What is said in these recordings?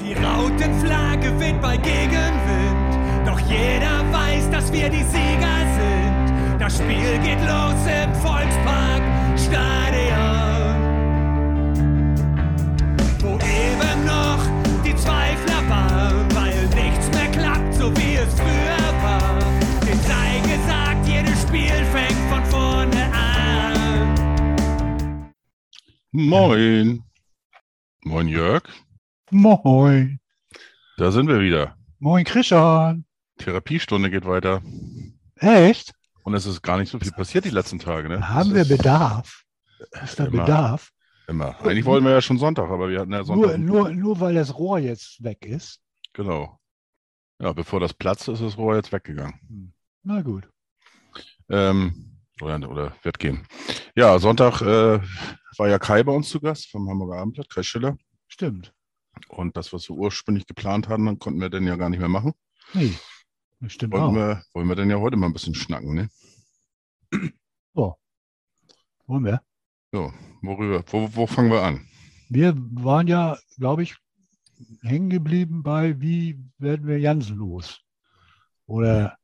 Die Rautenflagge weht bei Gegenwind, doch jeder weiß, dass wir die Sieger sind. Das Spiel geht los im Volkspark Stadion, wo eben noch die Zweifler waren, weil nichts mehr klappt, so wie es früher war. Den sei gesagt, jedes Spiel fängt von vorne an. Moin. Moin Jörg. Moin. Da sind wir wieder. Moin, Christian. Therapiestunde geht weiter. Echt? Und es ist gar nicht so viel passiert die letzten Tage. Ne? Haben wir Bedarf? Ist da immer. Bedarf? Immer. Eigentlich wollten wir ja schon Sonntag, aber wir hatten ja Sonntag. Nur, nur, nur weil das Rohr jetzt weg ist. Genau. Ja, bevor das platzt, ist das Rohr jetzt weggegangen. Na gut. Ähm, oder, oder wird gehen. Ja, Sonntag äh, war ja Kai bei uns zu Gast vom Hamburger Abendblatt, Kai Schiller. Stimmt. Und das, was wir ursprünglich geplant hatten, dann konnten wir dann ja gar nicht mehr machen. Nee. Das stimmt Wollen auch. wir, wollen wir denn ja heute mal ein bisschen schnacken, ne? Wollen wir? So, worüber, wo, wo fangen wir an? Wir waren ja, glaube ich, hängen geblieben bei, wie werden wir Jansen los? Oder,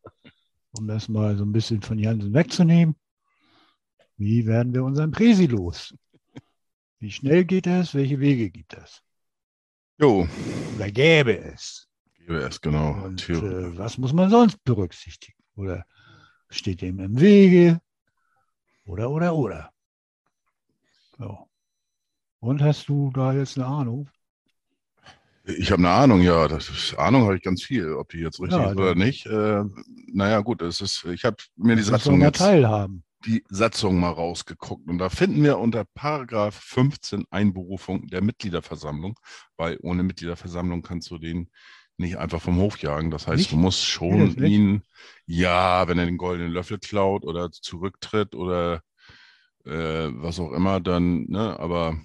um das mal so ein bisschen von Jansen wegzunehmen, wie werden wir unseren Presi los? Wie schnell geht das? Welche Wege gibt es? Jo, Oder gäbe es? GWS, genau. Und äh, was muss man sonst berücksichtigen? Oder steht dem im Wege? Oder, oder, oder. So. Und hast du da jetzt eine Ahnung? Ich habe eine Ahnung, ja. Das ist, Ahnung habe ich ganz viel, ob die jetzt richtig Ja, ist oder nicht. Äh, naja, gut, es ist, ich habe mir die Satzung jetzt, teilhaben. Die Satzung mal rausgeguckt und da finden wir unter Paragraph 15 Einberufung der Mitgliederversammlung, weil ohne Mitgliederversammlung kannst du den nicht einfach vom Hof jagen. Das heißt, Nicht? du musst schon ihn, ja, wenn er den goldenen Löffel klaut oder zurücktritt oder äh, was auch immer, dann, ne, aber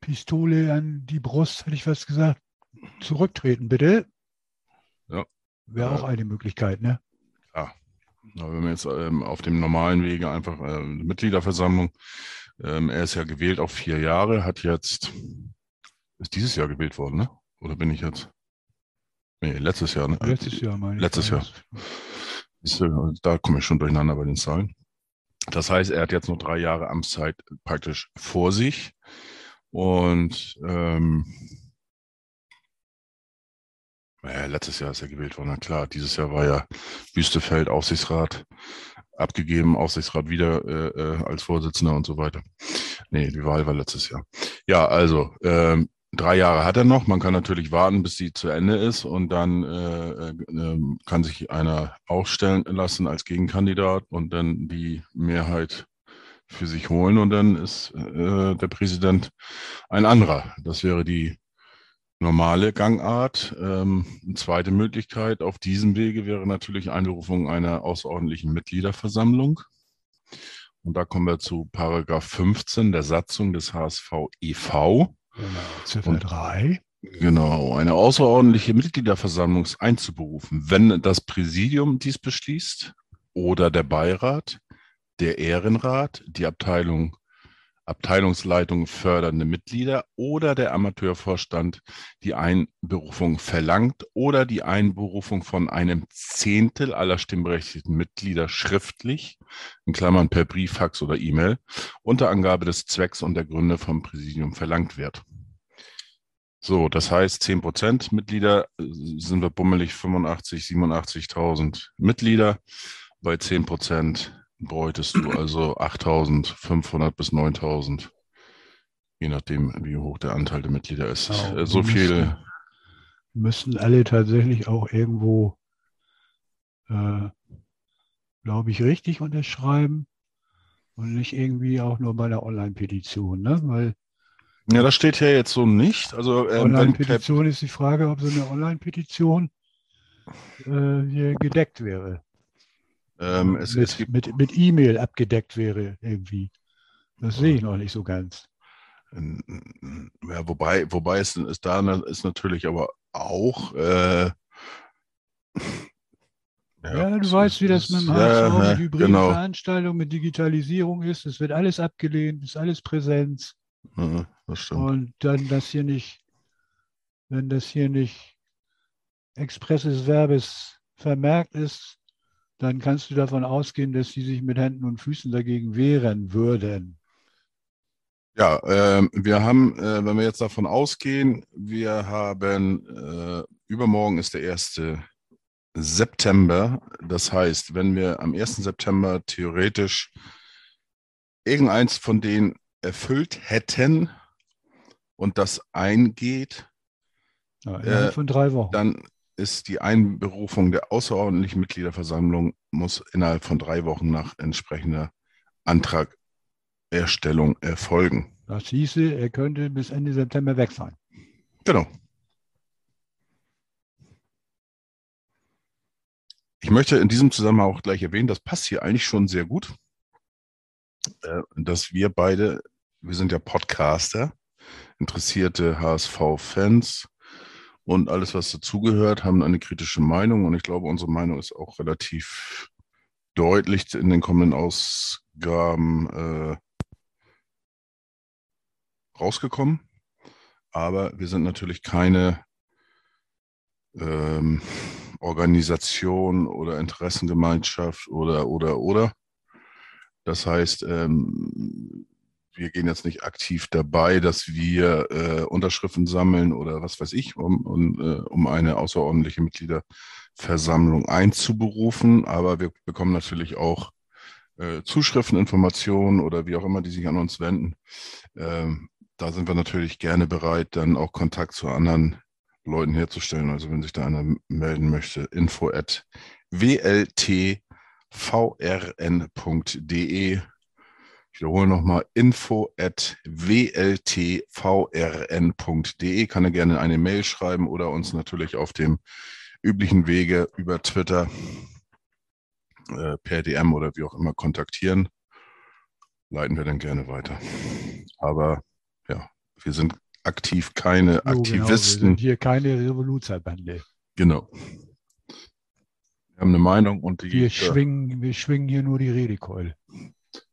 Pistole an die Brust, hätte ich was gesagt. Zurücktreten, bitte. Ja. Wäre auch eine Möglichkeit, ne? Wenn wir jetzt ähm, auf dem normalen Wege einfach ähm, Mitgliederversammlung, ähm, er ist ja gewählt auf vier Jahre, hat jetzt, ist dieses Jahr gewählt worden, ne? Oder bin ich jetzt? Nee, letztes Jahr, ne? Letztes Jahr, meine ich. letztes Jahr. Ist, äh, da komme ich schon durcheinander bei den Zahlen. Das heißt, er hat jetzt noch drei Jahre Amtszeit praktisch vor sich. Und ähm, naja, letztes Jahr ist er gewählt worden, na klar. Dieses Jahr war ja Wüstefeld Aufsichtsrat abgegeben, Aufsichtsrat wieder äh, äh, als Vorsitzender und so weiter. Nee, die Wahl war letztes Jahr. Ja, also ähm, drei Jahre hat er noch. Man kann natürlich warten, bis sie zu Ende ist und dann äh, äh, ähm, kann sich einer aufstellen lassen als Gegenkandidat und dann die Mehrheit für sich holen und dann ist äh, der Präsident ein anderer. Das wäre die normale Gangart. Ähm, eine zweite Möglichkeit auf diesem Wege wäre natürlich Einberufung einer außerordentlichen Mitgliederversammlung. Und da kommen wir zu Paragraph 15 der Satzung des HSV e.V. Genau, Ziffer Und- 3. Genau, eine außerordentliche Mitgliederversammlung einzuberufen, wenn das Präsidium dies beschließt oder der Beirat, der Ehrenrat, die Abteilung, Abteilungsleitung fördernde Mitglieder oder der Amateurvorstand die Einberufung verlangt oder die Einberufung von einem Zehntel aller stimmberechtigten Mitglieder schriftlich, in Klammern per Brief, Fax oder E-Mail, unter Angabe des Zwecks und der Gründe vom Präsidium verlangt wird. So, das heißt, 10 Prozent Mitglieder äh, sind wir bummelig 85, 87.000 Mitglieder. Bei 10 Prozent bräuchtest du also 8.500 bis 9.000, je nachdem, wie hoch der Anteil der Mitglieder ist. Genau, Äh, so die viel, Müssten alle tatsächlich auch irgendwo, äh, glaube ich, richtig unterschreiben und nicht irgendwie auch nur bei der Online-Petition, ne? Weil ja, das steht hier jetzt so nicht. Also, ähm, Online-Petition ist die Frage, ob so eine Online-Petition äh, hier gedeckt wäre. Ähm, es, mit, es gibt mit, mit E-Mail abgedeckt wäre irgendwie. Das sehe ich noch nicht so ganz. Ja, wobei, wobei es ist da ist natürlich aber auch. Äh, Ja, du es weißt, wie das mit dem ja, HSV, ja, mit hybriden genau. Veranstaltungen, mit Digitalisierung ist. Es wird alles abgelehnt, ist alles Präsenz. Ja, das stimmt. Und dann das hier nicht wenn das hier nicht expresses Verbes vermerkt ist, dann kannst du davon ausgehen, dass sie sich mit Händen und Füßen dagegen wehren würden. Ja, ähm, wir haben, äh, wenn wir jetzt davon ausgehen, wir haben, äh, übermorgen ist der 1. September. Das heißt, wenn wir am 1. September theoretisch irgendeins von denen erfüllt hätten und das eingeht, Ja, Äh, von drei Wochen. dann ist die Einberufung der außerordentlichen Mitgliederversammlung muss innerhalb von drei Wochen nach entsprechender Antragerstellung erfolgen. Das hieße, er könnte bis Ende September weg sein. Genau. Ich möchte in diesem Zusammenhang auch gleich erwähnen, das passt hier eigentlich schon sehr gut, äh, dass wir beide, wir sind ja Podcaster, interessierte HSV-Fans und alles, was dazugehört, haben eine kritische Meinung und ich glaube, unsere Meinung ist auch relativ deutlich in den kommenden Ausgaben äh, rausgekommen. Aber wir sind natürlich keine ähm, Organisation oder Interessengemeinschaft oder, oder, oder. Das heißt, ähm, wir gehen jetzt nicht aktiv dabei, dass wir äh, Unterschriften sammeln oder was weiß ich, um, um, äh, um eine außerordentliche Mitgliederversammlung einzuberufen. Aber wir bekommen natürlich auch äh, Zuschriften, Informationen oder wie auch immer, die sich an uns wenden. Ähm, da sind wir natürlich gerne bereit, dann auch Kontakt zu anderen Leuten herzustellen. Also wenn sich da einer melden möchte, info at wltvrn.de. Ich wiederhole nochmal, info at wltvrn.de. Kann er gerne eine Mail schreiben oder uns natürlich auf dem üblichen Wege über Twitter, äh, per DM oder wie auch immer kontaktieren. Leiten wir dann gerne weiter. Aber ja, wir sind aktiv keine So, genau, wir Aktivisten. sind hier keine Revoluzzerbande. Genau. Wir haben eine Meinung und die. Wir ja, schwingen, wir schwingen hier nur die Redekeule.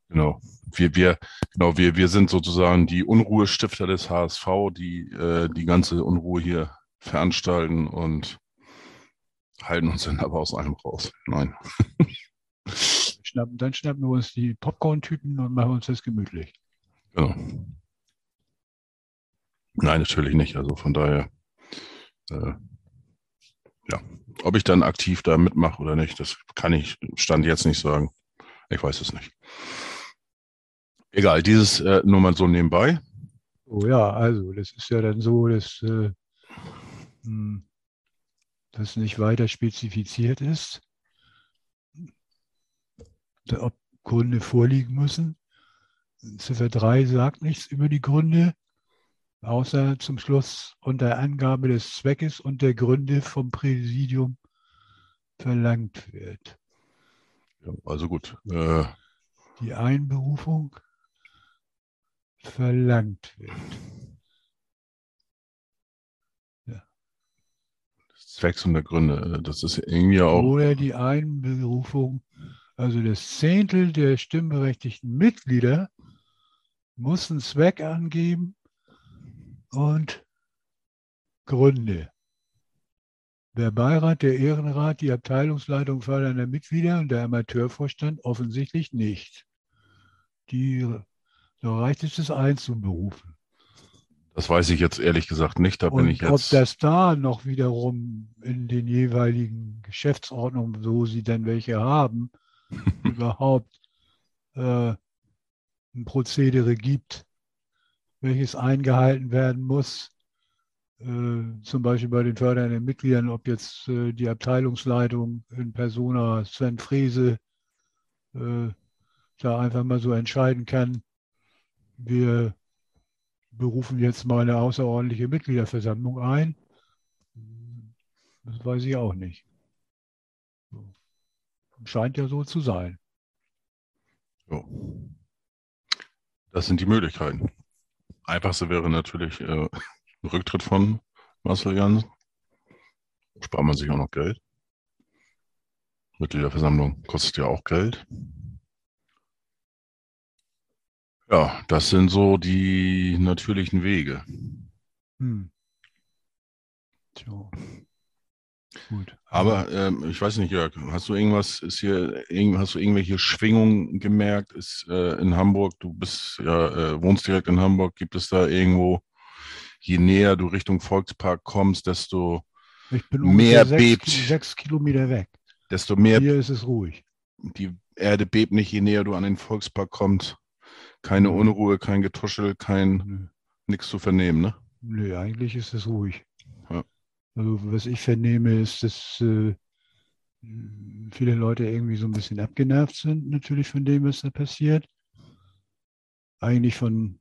Genau. Wir, wir, genau, wir, wir sind sozusagen die Unruhestifter des HSV, die äh, die ganze Unruhe hier veranstalten und halten uns dann aber aus allem raus. Nein. Schnappen, dann schnappen wir uns die Popcorn-Tüten und machen uns das gemütlich. Genau. Nein, natürlich nicht. Also von daher, äh, ja, ob ich dann aktiv da mitmache oder nicht, das kann ich Stand jetzt nicht sagen. Ich weiß es nicht. Egal, dieses äh, nur mal so nebenbei. Oh ja, also das ist ja dann so, dass äh, hm, das nicht weiter spezifiziert ist, ob Gründe vorliegen müssen. Ziffer 3 sagt nichts über die Gründe, außer zum Schluss unter Angabe des Zweckes und der Gründe vom Präsidium verlangt wird. Ja, also gut. Äh, Die Einberufung verlangt wird. Zwecks und der Gründe, äh, das ist irgendwie auch. Oder die Einberufung, also das Zehntel der stimmberechtigten Mitglieder muss einen Zweck angeben und Gründe. Der Beirat, der Ehrenrat, die Abteilungsleitung fördernder Mitglieder und der Amateurvorstand offensichtlich nicht. Die, da reicht es, das einzuberufen. Das weiß ich jetzt ehrlich gesagt nicht. Da bin Und ich ob jetzt. das da noch wiederum in den jeweiligen Geschäftsordnungen, so sie denn welche haben, überhaupt äh, ein Prozedere gibt, welches eingehalten werden muss, äh, zum Beispiel bei den fördernden Mitgliedern, ob jetzt äh, die Abteilungsleitung in Persona Sven Frese äh, da einfach mal so entscheiden kann, wir berufen jetzt mal eine außerordentliche Mitgliederversammlung ein. Das weiß ich auch nicht. Scheint ja so zu sein. So. Das sind die Möglichkeiten. Einfachste wäre natürlich äh, ein Rücktritt von Marcel Jansen. Spart man sich auch noch Geld. Mitgliederversammlung kostet ja auch Geld. Ja, das sind so die natürlichen Wege. Hm. So. Gut. Aber ähm, ich weiß nicht, Jörg, hast du irgendwas, ist hier, hast du irgendwelche Schwingungen gemerkt? Ist äh, in Hamburg, du bist ja, äh, wohnst direkt in Hamburg, gibt es da irgendwo, je näher du Richtung Volkspark kommst, desto mehr sechs, bebt. Sechs Kilometer weg. desto mehr Hier ist es ruhig. die Erde bebt nicht, je näher du an den Volkspark kommst. Keine. Unruhe, kein Getuschel, kein nichts zu vernehmen, ne? Nö, eigentlich ist es ruhig. Ja. Also was ich vernehme, ist, dass äh, viele Leute irgendwie so ein bisschen abgenervt sind, natürlich von dem, was da passiert. Eigentlich von,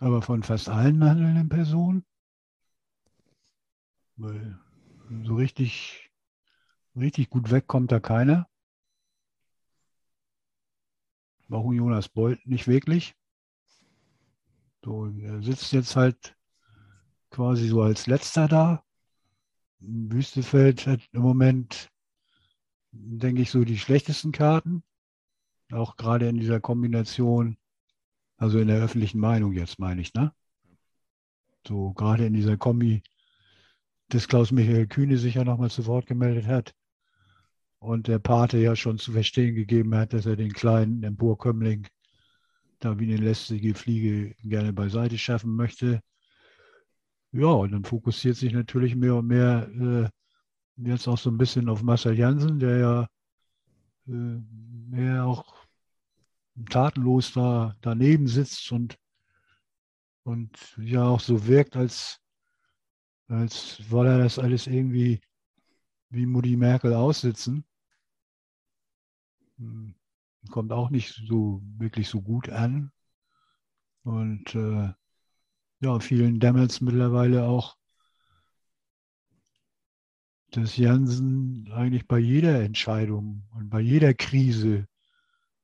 aber von fast allen handelnden Personen. Weil so richtig, richtig gut weg kommt da keiner. Auch Jonas Bolt nicht wirklich. So, er sitzt jetzt halt quasi so als letzter da. Wüstefeld hat im Moment, denke ich, so die schlechtesten Karten. Auch gerade in dieser Kombination, also in der öffentlichen Meinung jetzt meine ich, ne? So gerade in dieser Kombi, dass Klaus-Michael Kühne sich ja nochmal zu Wort gemeldet hat und der Pate ja schon zu verstehen gegeben hat, dass er den kleinen Emporkömmling da wie eine lästige Fliege gerne beiseite schaffen möchte. Ja, und dann fokussiert sich natürlich mehr und mehr äh, jetzt auch so ein bisschen auf Marcel Janssen, der ja äh, mehr auch tatenlos da daneben sitzt und, und ja auch so wirkt, als, als wolle er das alles irgendwie wie Mutti Merkel aussitzen. Hm, Kommt auch nicht so wirklich so gut an. Und äh, ja, vielen es mittlerweile auch, dass Jansen eigentlich bei jeder Entscheidung und bei jeder Krise,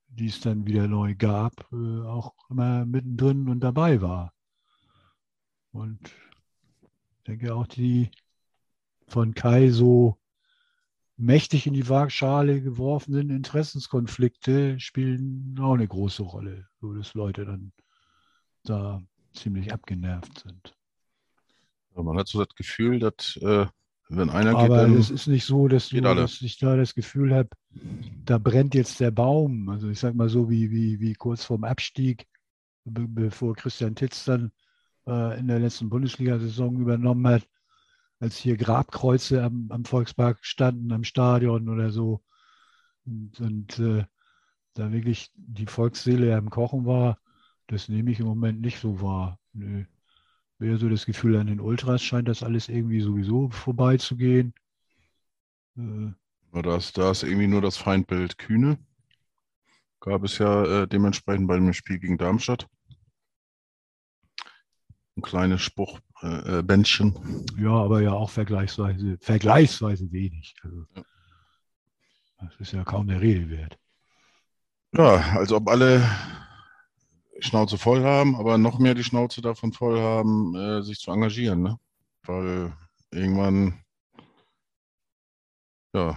die es dann wieder neu gab, äh, auch immer mittendrin und dabei war. Und ich denke auch die von Kai so mächtig in die Waagschale geworfenen Interessenskonflikte spielen auch eine große Rolle, so dass Leute dann da ziemlich abgenervt sind. Man hat so das Gefühl, dass äh, wenn einer Aber geht, es dann ist nicht so, dass, du, dass ich da das Gefühl habe, da brennt jetzt der Baum. Also ich sage mal so wie, wie, wie kurz vorm Abstieg, be bevor Christian Titz dann äh, in der letzten Bundesliga-Saison übernommen hat, als hier Grabkreuze am, am Volkspark standen, am Stadion oder so. Und, und äh, da wirklich die Volksseele am Kochen war, das nehme ich im Moment nicht so wahr. Nö. Mehr so das Gefühl, an den Ultras scheint das alles irgendwie sowieso vorbeizugehen. Äh, da ist, da ist irgendwie nur das Feindbild Kühne. Gab es ja äh, dementsprechend bei dem Spiel gegen Darmstadt. Ein kleines Spruchbändchen. Äh, Bändchen. ja, aber ja auch vergleichsweise, vergleichsweise wenig. Also, das ist ja kaum der Rede wert. Ja, als ob alle Schnauze voll haben, aber noch mehr die Schnauze davon voll haben, äh, sich zu engagieren, ne? Weil irgendwann, ja,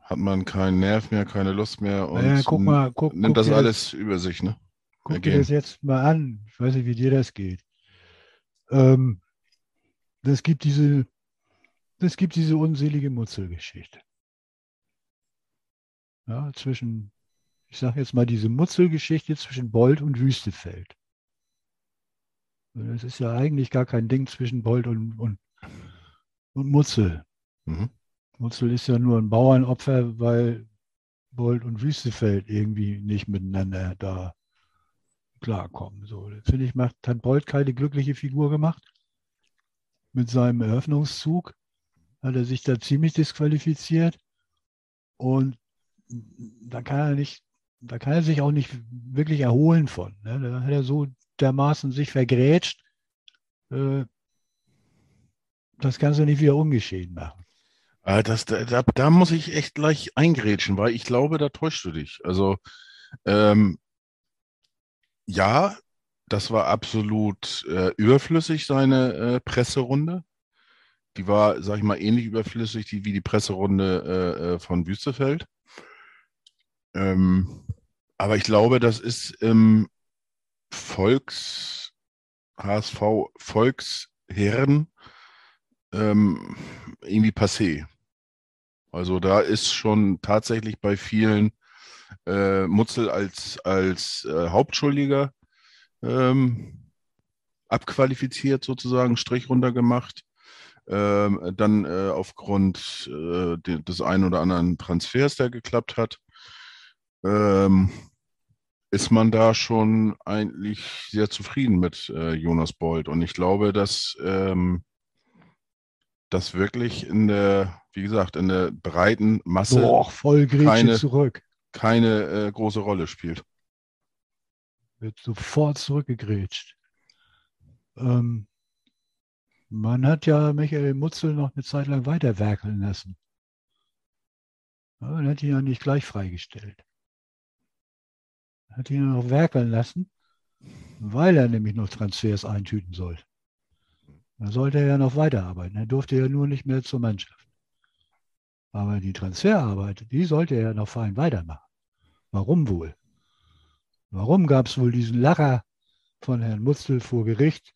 hat man keinen Nerv mehr, keine Lust mehr und Naja, guck mal, guck, nimmt guck das dir alles über sich, ne? Guck dir ergehen. das jetzt mal an. Ich weiß nicht, wie dir das geht. Ähm, das gibt diese, das gibt diese unselige Mutzelgeschichte. Ja, zwischen, ich sage jetzt mal diese Mutzelgeschichte zwischen Bold und Wüstefeld. Das ist ja eigentlich gar kein Ding zwischen Bold und, und, und Mutzel. Mhm. Mutzel ist ja nur ein Bauernopfer, weil Bold und Wüstefeld irgendwie nicht miteinander da klarkommen. So, finde ich, macht, hat Bold keine glückliche Figur gemacht. Mit seinem Eröffnungszug hat er sich da ziemlich disqualifiziert. Und da kann er nicht, da kann er sich auch nicht wirklich erholen von. Ne? Da hat er so dermaßen sich vergrätscht, äh, das kannst du nicht wieder ungeschehen machen. Ah, Das, da, da, muss ich echt gleich eingrätschen, weil ich glaube, da täuschst du dich. Also, ähm, ja, das war absolut äh, überflüssig, seine äh, Presserunde. Die war, sag ich mal, ähnlich überflüssig die, wie die Presserunde äh, äh, von Wüstefeld. Ähm, aber ich glaube, das ist im Volks, HSV Volksherren ähm, irgendwie passé. Also da ist schon tatsächlich bei vielen äh, Mutzel als, als äh, Hauptschuldiger ähm, abqualifiziert sozusagen, Strich runtergemacht. Ähm, dann äh, aufgrund äh, de, des einen oder anderen Transfers, der geklappt hat, ähm, ist man da schon eigentlich sehr zufrieden mit äh, Jonas Bold. Und ich glaube, dass ähm, das wirklich in der, wie gesagt, in der breiten Masse Grätsche keine- zurück. keine äh, große Rolle spielt. Wird sofort zurückgegrätscht. Ähm, man hat ja Michael Mutzel noch eine Zeit lang weiter werkeln lassen. Ja, man hat ihn ja nicht gleich freigestellt. Hat ihn noch werkeln lassen, weil er nämlich noch Transfers eintüten sollte. Da sollte er ja noch weiterarbeiten. Er durfte ja nur nicht mehr zur Mannschaft. Aber die Transferarbeit, die sollte er noch fein weitermachen. Warum wohl? Warum gab es wohl diesen Lacher von Herrn Mutzel vor Gericht,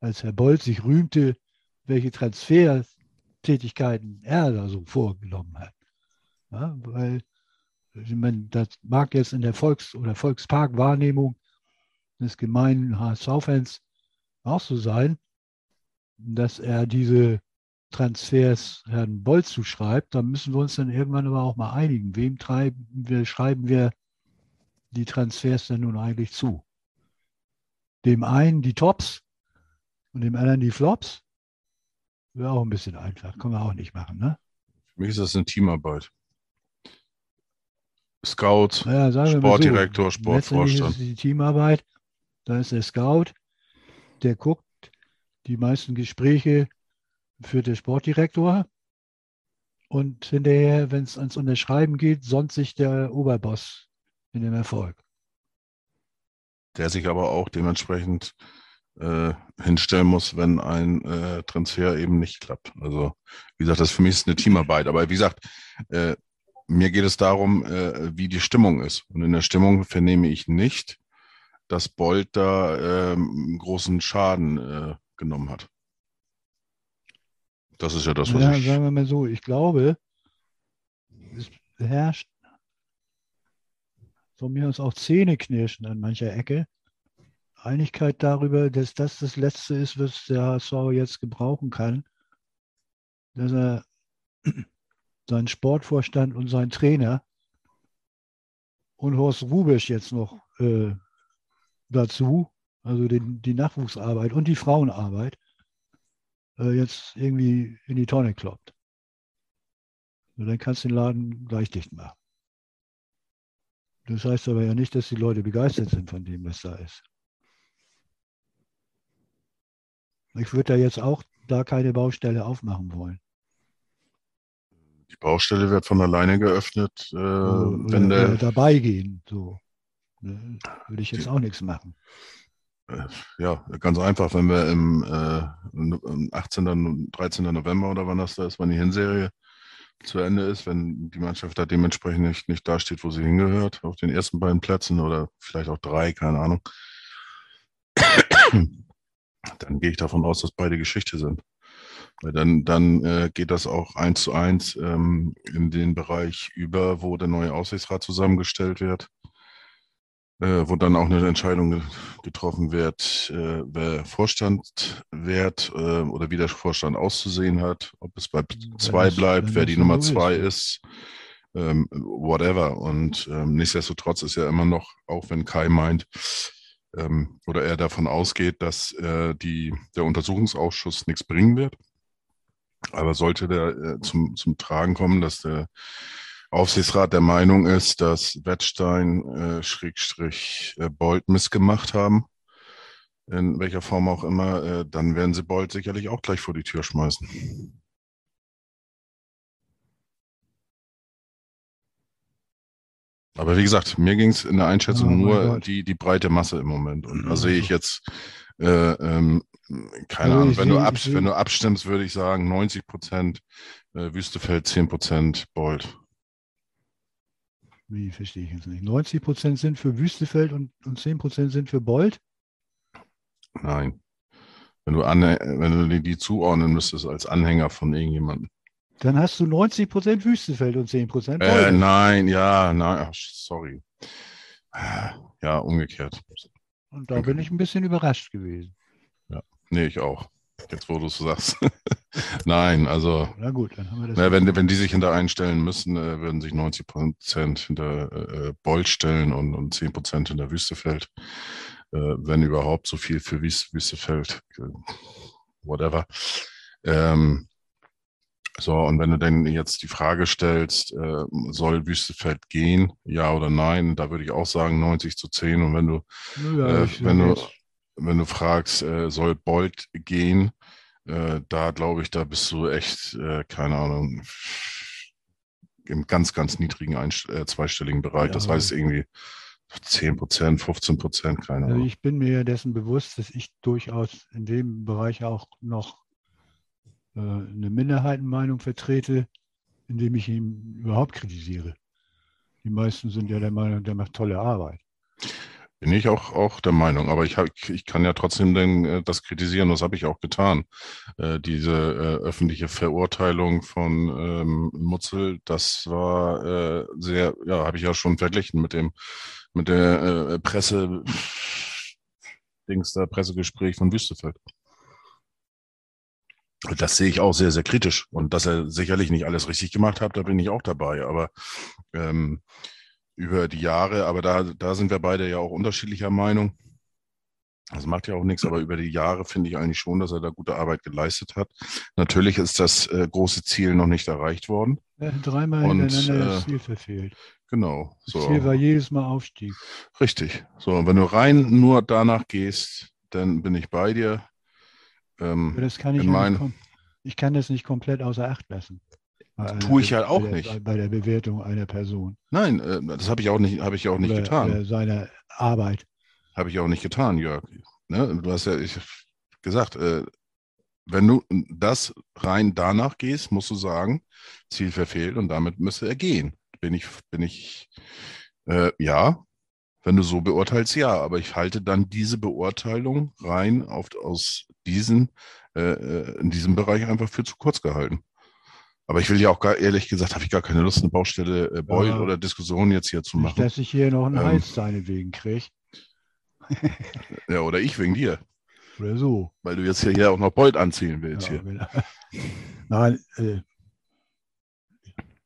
als Herr Bolt sich rühmte, welche Transfertätigkeiten er da so vorgenommen hat? Ja, weil meine, das mag jetzt in der Volks- oder Volkspark-Wahrnehmung des gemeinen HSV-Fans auch so sein, dass er diese Transfers Herrn Bolt zuschreibt. Da müssen wir uns dann irgendwann aber auch mal einigen. Wem treiben wir, schreiben wir die Transfers denn nun eigentlich zu? Dem einen die Tops und dem anderen die Flops? Wäre auch ein bisschen einfach. Können wir auch nicht machen, ne? Für mich ist das eine Teamarbeit. Scout, mal Sportdirektor, so. Sportvorstand. ist die Teamarbeit. Da ist der Scout, der guckt, die meisten Gespräche führt der Sportdirektor. Und hinterher, wenn es ans Unterschreiben geht, sonnt sich der Oberboss in dem Erfolg. der sich aber auch dementsprechend äh, hinstellen muss, wenn ein äh, Transfer eben nicht klappt. Also wie gesagt, das für mich ist eine Teamarbeit. Aber wie gesagt, äh, mir geht es darum, äh, wie die Stimmung ist. Und in der Stimmung vernehme ich nicht, dass Bolt da ähm, großen Schaden äh, genommen hat. Das ist ja das, was ja, ich. sagen wir mal so, ich glaube, es herrscht von mir aus auch Zähneknirschen an mancher Ecke. Einigkeit darüber, dass das das Letzte ist, was der HSV jetzt gebrauchen kann, dass er seinen Sportvorstand und seinen Trainer und Horst Rubisch jetzt noch äh, dazu, also den, die Nachwuchsarbeit und die Frauenarbeit, äh, jetzt irgendwie in die Tonne kloppt. Und dann kannst du den Laden gleich dicht machen. Das heißt aber ja nicht, dass die Leute begeistert sind von dem, was da ist. Ich würde da jetzt auch da keine Baustelle aufmachen wollen. Die Baustelle wird von alleine geöffnet, äh, oder, wenn oder der, dabei gehen. So. Ne, Würde ich jetzt auch nichts machen. Äh, Ja, ganz einfach, wenn wir im, äh, im 18., und 13. November oder wann das da ist, wann die Hinserie zu Ende ist, wenn die Mannschaft da dementsprechend nicht, nicht da steht, wo sie hingehört, auf den ersten beiden Plätzen oder vielleicht auch drei, keine Ahnung, dann gehe ich davon aus, dass beide Geschichte sind. Weil dann, dann äh, geht das auch eins zu eins ähm, in den Bereich über, wo der neue Aussichtsrat zusammengestellt wird äh, wo dann auch eine Entscheidung ge- getroffen wird, äh, wer Vorstand wird äh, oder wie der Vorstand auszusehen hat, ob es bei zwei bleibt, wer die Nummer zwei ist, ähm, whatever. Und ähm, nichtsdestotrotz ist ja immer noch, auch wenn Kai meint, ähm, oder er davon ausgeht, dass äh, die, der Untersuchungsausschuss nichts bringen wird. Aber sollte der äh, zum, zum Tragen kommen, dass der Aufsichtsrat der Meinung ist, dass Wettstein äh, Schrägstrich äh, Bolt missgemacht haben, in welcher Form auch immer, äh, dann werden sie Bolt sicherlich auch gleich vor die Tür schmeißen. Aber wie gesagt, mir ging es in der Einschätzung Oh nur die, die breite Masse im Moment. Und da Also- sehe ich jetzt, äh, ähm, keine Also Ahnung, wenn du, sehe- ab, wenn du abstimmst, würde ich sagen 90 Prozent äh, Wüstefeld, 10 Prozent Bolt. Wie verstehe ich jetzt nicht. 90 Prozent sind für Wüstefeld und, und 10 Prozent sind für Bold. Nein. Wenn du, wenn du die, zuordnen müsstest als Anhänger von irgendjemandem. Dann hast du 90 Prozent Wüstefeld und 10 Prozent Äh, nein, ja, nein, sorry. Äh, Ja, umgekehrt. Und da bin ich ein bisschen überrascht gewesen. Nee, ich auch. Jetzt, wo du es sagst. nein, also Na gut, dann haben wir das. Na, wenn, wenn die sich hinter einstellen müssen, äh, würden sich 90 Prozent hinter äh, Bolt stellen und, und 10 Prozent hinter Wüstefeld. Äh, wenn überhaupt so viel für Wüs Wüstefeld. Äh, whatever. Ähm, so, und wenn du dann jetzt die Frage stellst, äh, soll Wüstefeld gehen, ja oder nein, da würde ich auch sagen 90 zu 10. Und wenn du, Nö, äh, wenn du, wenn du fragst, äh, soll Bolt gehen, äh, da glaube ich, da bist du echt, äh, keine Ahnung, im ganz, ganz niedrigen Einst äh, zweistelligen Bereich. Das Ja. heißt irgendwie 10 Prozent, 15 Prozent, keine Also Ahnung. ich bin mir dessen bewusst, dass ich durchaus in dem Bereich auch noch äh, eine Minderheitenmeinung vertrete, indem ich ihn überhaupt kritisiere. Die meisten sind ja der Meinung, der macht tolle Arbeit. Bin ich auch, auch der Meinung, aber ich, hab, ich kann ja trotzdem denn, äh, das kritisieren, das habe ich auch getan. Äh, diese äh, öffentliche Verurteilung von ähm, Mutzel, das war äh, sehr, ja, habe ich ja schon verglichen mit dem, mit der äh, Presse, Dings, da Pressegespräch von Wüstefeld. Das sehe ich auch sehr, sehr kritisch. Und dass er sicherlich nicht alles richtig gemacht hat, da bin ich auch dabei. Aber ähm, über die Jahre, aber da, da sind wir beide ja auch unterschiedlicher Meinung. Das macht ja auch nichts, aber über die Jahre finde ich eigentlich schon, dass er da gute Arbeit geleistet hat. Natürlich ist das äh, große Ziel noch nicht erreicht worden. Er hat dreimal Und, hintereinander äh, das Ziel verfehlt. Genau. Das So. Ziel war jedes Mal Aufstieg. Richtig. So, und wenn du rein nur danach gehst, dann bin ich bei dir. Ähm, das kann ich, in mein- ich kann das nicht komplett außer Acht lassen. Einer Tue ich ja auch bei der, nicht. Bei, der Bewertung einer Person. nein, äh, das habe ich auch nicht, habe ich auch nicht oder, getan. Oder seiner Arbeit. Habe ich auch nicht getan, Jörg. Ne? Du hast ja ich, gesagt, äh, wenn du das rein danach gehst, musst du sagen, Ziel verfehlt und damit müsste er gehen. Bin ich, bin ich, äh, ja, wenn du so beurteilst, ja, aber ich halte dann diese Beurteilung rein auf, aus diesen, äh, äh, in diesem Bereich einfach für zu kurz gehalten. Aber ich will ja auch gar, ehrlich gesagt, habe ich gar keine Lust, eine Baustelle äh, Beul Ja. oder Diskussion jetzt hier zu Nicht, machen. dass ich hier noch einen Ähm. Hals seinetwegen kriege. Ja, oder ich wegen dir, Oder so. weil du jetzt hier, hier auch noch Bolt anziehen willst Ja, hier. Nein, äh,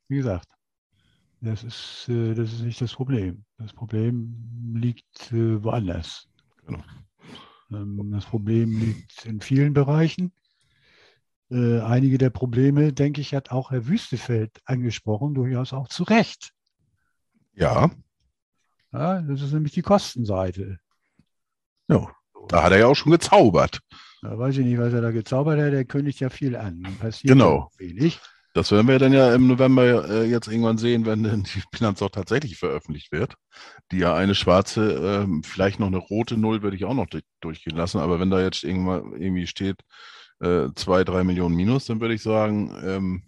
wie gesagt, das ist, äh, das ist nicht das Problem. Das Problem liegt äh, woanders. Genau. Ähm, das Problem liegt in vielen Bereichen. Äh, einige der Probleme, denke ich, hat auch Herr Wüstefeld angesprochen, durchaus auch zu Recht. Ja, Ja, das ist nämlich die Kostenseite. ja. Da hat er ja auch schon gezaubert. Da weiß ich nicht, was er da gezaubert hat. Der kündigt ja viel an. Passiert Genau. wenig. Das werden wir dann ja im November äh, jetzt irgendwann sehen, wenn dann die Bilanz auch tatsächlich veröffentlicht wird. Die ja eine schwarze, ähm, vielleicht noch eine rote Null würde ich auch noch durch, durchgehen lassen. Aber wenn da jetzt irgendwann irgendwie steht, äh, zwei, drei Millionen Minus, dann würde ich sagen, ähm,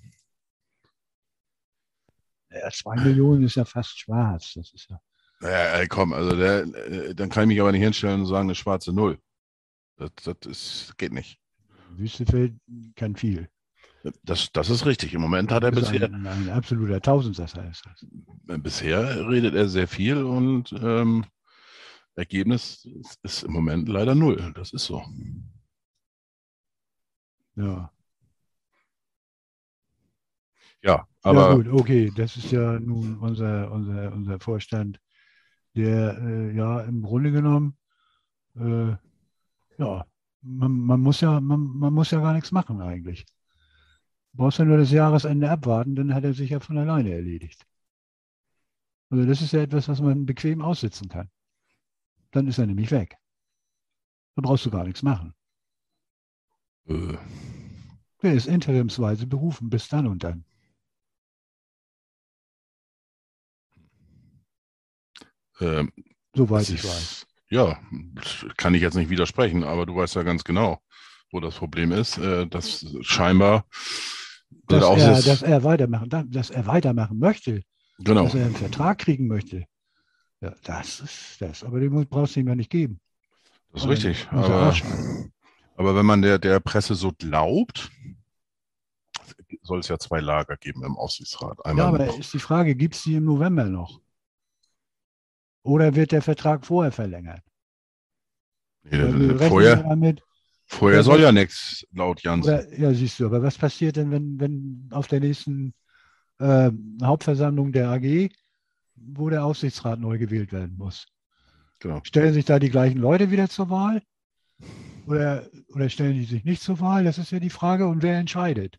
Ja, zwei Millionen ist ja fast schwarz. Das ist ja. naja, komm, also der, äh, dann kann ich mich aber nicht hinstellen und sagen, eine schwarze Null. Das, das ist, geht nicht. Wüstefeld kann viel. Das, das ist richtig. Im Moment hat er bisher, ein, ein absoluter Tausendsasser ist das. bisher redet er sehr viel und ähm, Ergebnis ist, ist im Moment leider null. Das ist so. Ja. Ja, aber ja, gut, okay, das ist ja nun unser, unser, unser Vorstand, der äh, ja im Grunde genommen, äh, ja, man, man, muss ja, man, man muss ja gar nichts machen eigentlich. Du brauchst ja nur das Jahresende abwarten, dann hat er sich ja von alleine erledigt. Also das ist ja etwas, was man bequem aussitzen kann. Dann ist er nämlich weg. Da brauchst du gar nichts machen. Äh, Der ist interimsweise berufen bis dann und dann. ähm, Soweit ich ist- weiß. Ja, das kann ich jetzt nicht widersprechen, aber du weißt ja ganz genau, wo das Problem ist, äh, dass scheinbar Dass er, Aussitz- dass er weitermachen, dass er weitermachen möchte, genau, dass er einen Vertrag kriegen möchte. Ja, das ist das. Aber den brauchst du ihm ja nicht geben. das ist richtig. Er Aber. Aber wenn man der, der Presse so glaubt, soll es ja zwei Lager geben im Aufsichtsrat. Einmal Ja, aber noch- ist die Frage, gibt es die im November noch? Oder wird der Vertrag vorher verlängert? nee, wir rechnen vorher, damit, vorher soll ja nichts laut Janssen. oder, ja, siehst du, aber was passiert denn, wenn, wenn auf der nächsten äh, Hauptversammlung der AG, wo der Aufsichtsrat neu gewählt werden muss? Genau. Stellen sich da die gleichen Leute wieder zur Wahl? Oder, oder stellen die sich nicht zur Wahl? Das ist ja die Frage. Und wer entscheidet?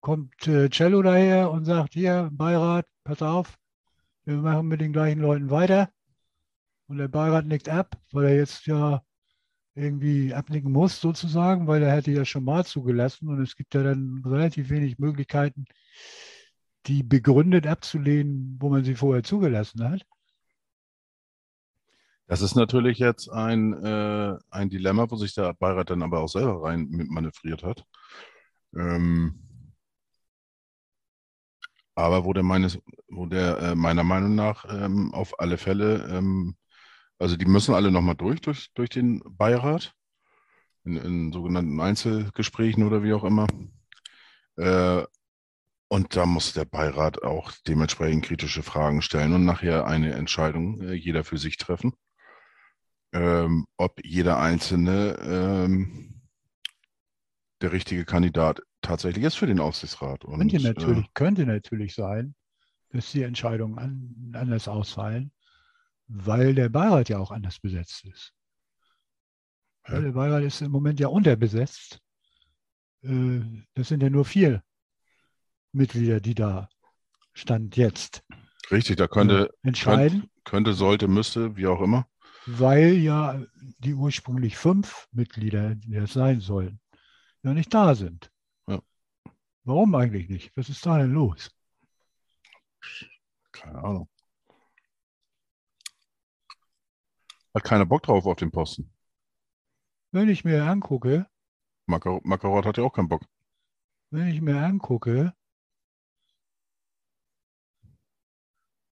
Kommt äh, Cello daher und sagt, hier, Beirat, pass auf, wir machen mit den gleichen Leuten weiter. Und der Beirat nickt ab, weil er jetzt ja irgendwie abnicken muss, sozusagen, weil er hätte ja schon mal zugelassen. Und es gibt ja dann relativ wenig Möglichkeiten, die begründet abzulehnen, wo man sie vorher zugelassen hat. Das ist natürlich jetzt ein, äh, ein Dilemma, wo sich der Beirat dann aber auch selber rein manövriert hat. Ähm, aber wo der, meines, wo der äh, meiner Meinung nach ähm, auf alle Fälle, ähm, also die müssen alle nochmal durch, durch, durch den Beirat, in, in sogenannten Einzelgesprächen oder wie auch immer. Äh, und da muss der Beirat auch dementsprechend kritische Fragen stellen und nachher eine Entscheidung äh, jeder für sich treffen ähm, ob jeder Einzelne ähm, der richtige Kandidat tatsächlich ist für den Aufsichtsrat. Und, Könnte äh, natürlich, könnte natürlich sein, dass die Entscheidungen an, anders ausfallen, weil der Beirat ja auch anders besetzt ist. Ja. Der Beirat ist im Moment ja unterbesetzt. Äh, Das sind ja nur vier Mitglieder, die da Stand jetzt äh, richtig, da könnte, äh, entscheiden, könnte, sollte, müsste, wie auch immer. Weil ja die ursprünglich fünf Mitglieder, die das sein sollen, ja nicht da sind. Ja. Warum eigentlich nicht? Was ist da denn los? Keine Ahnung. Hat keiner Bock drauf auf den Posten. Wenn ich mir angucke, Makar- Makarot hat ja auch keinen Bock. wenn ich mir angucke,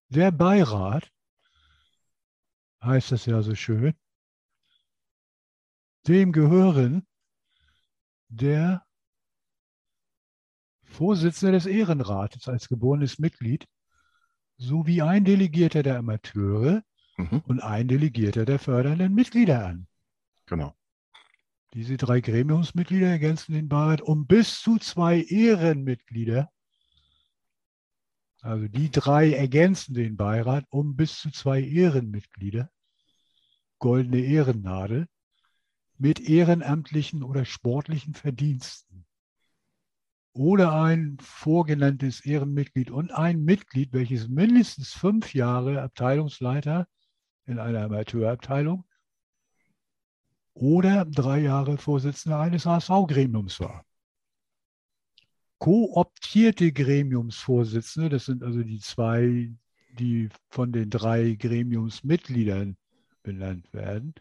der Beirat, heißt das ja so schön, dem gehören der Vorsitzende des Ehrenrates als geborenes Mitglied sowie ein Delegierter der Amateure Mhm, und ein Delegierter der fördernden Mitglieder an. genau. Diese drei Gremiumsmitglieder ergänzen den Beirat um bis zu zwei Ehrenmitglieder. Also die drei ergänzen den Beirat um bis zu zwei Ehrenmitglieder. Goldene Ehrennadel mit ehrenamtlichen oder sportlichen Verdiensten. Oder ein vorgenanntes Ehrenmitglied und ein Mitglied, welches mindestens fünf Jahre Abteilungsleiter in einer Amateurabteilung oder drei Jahre Vorsitzender eines HSV-Gremiums war. Kooptierte Gremiumsvorsitzende, das sind also die zwei, die von den drei Gremiumsmitgliedern benannt werden,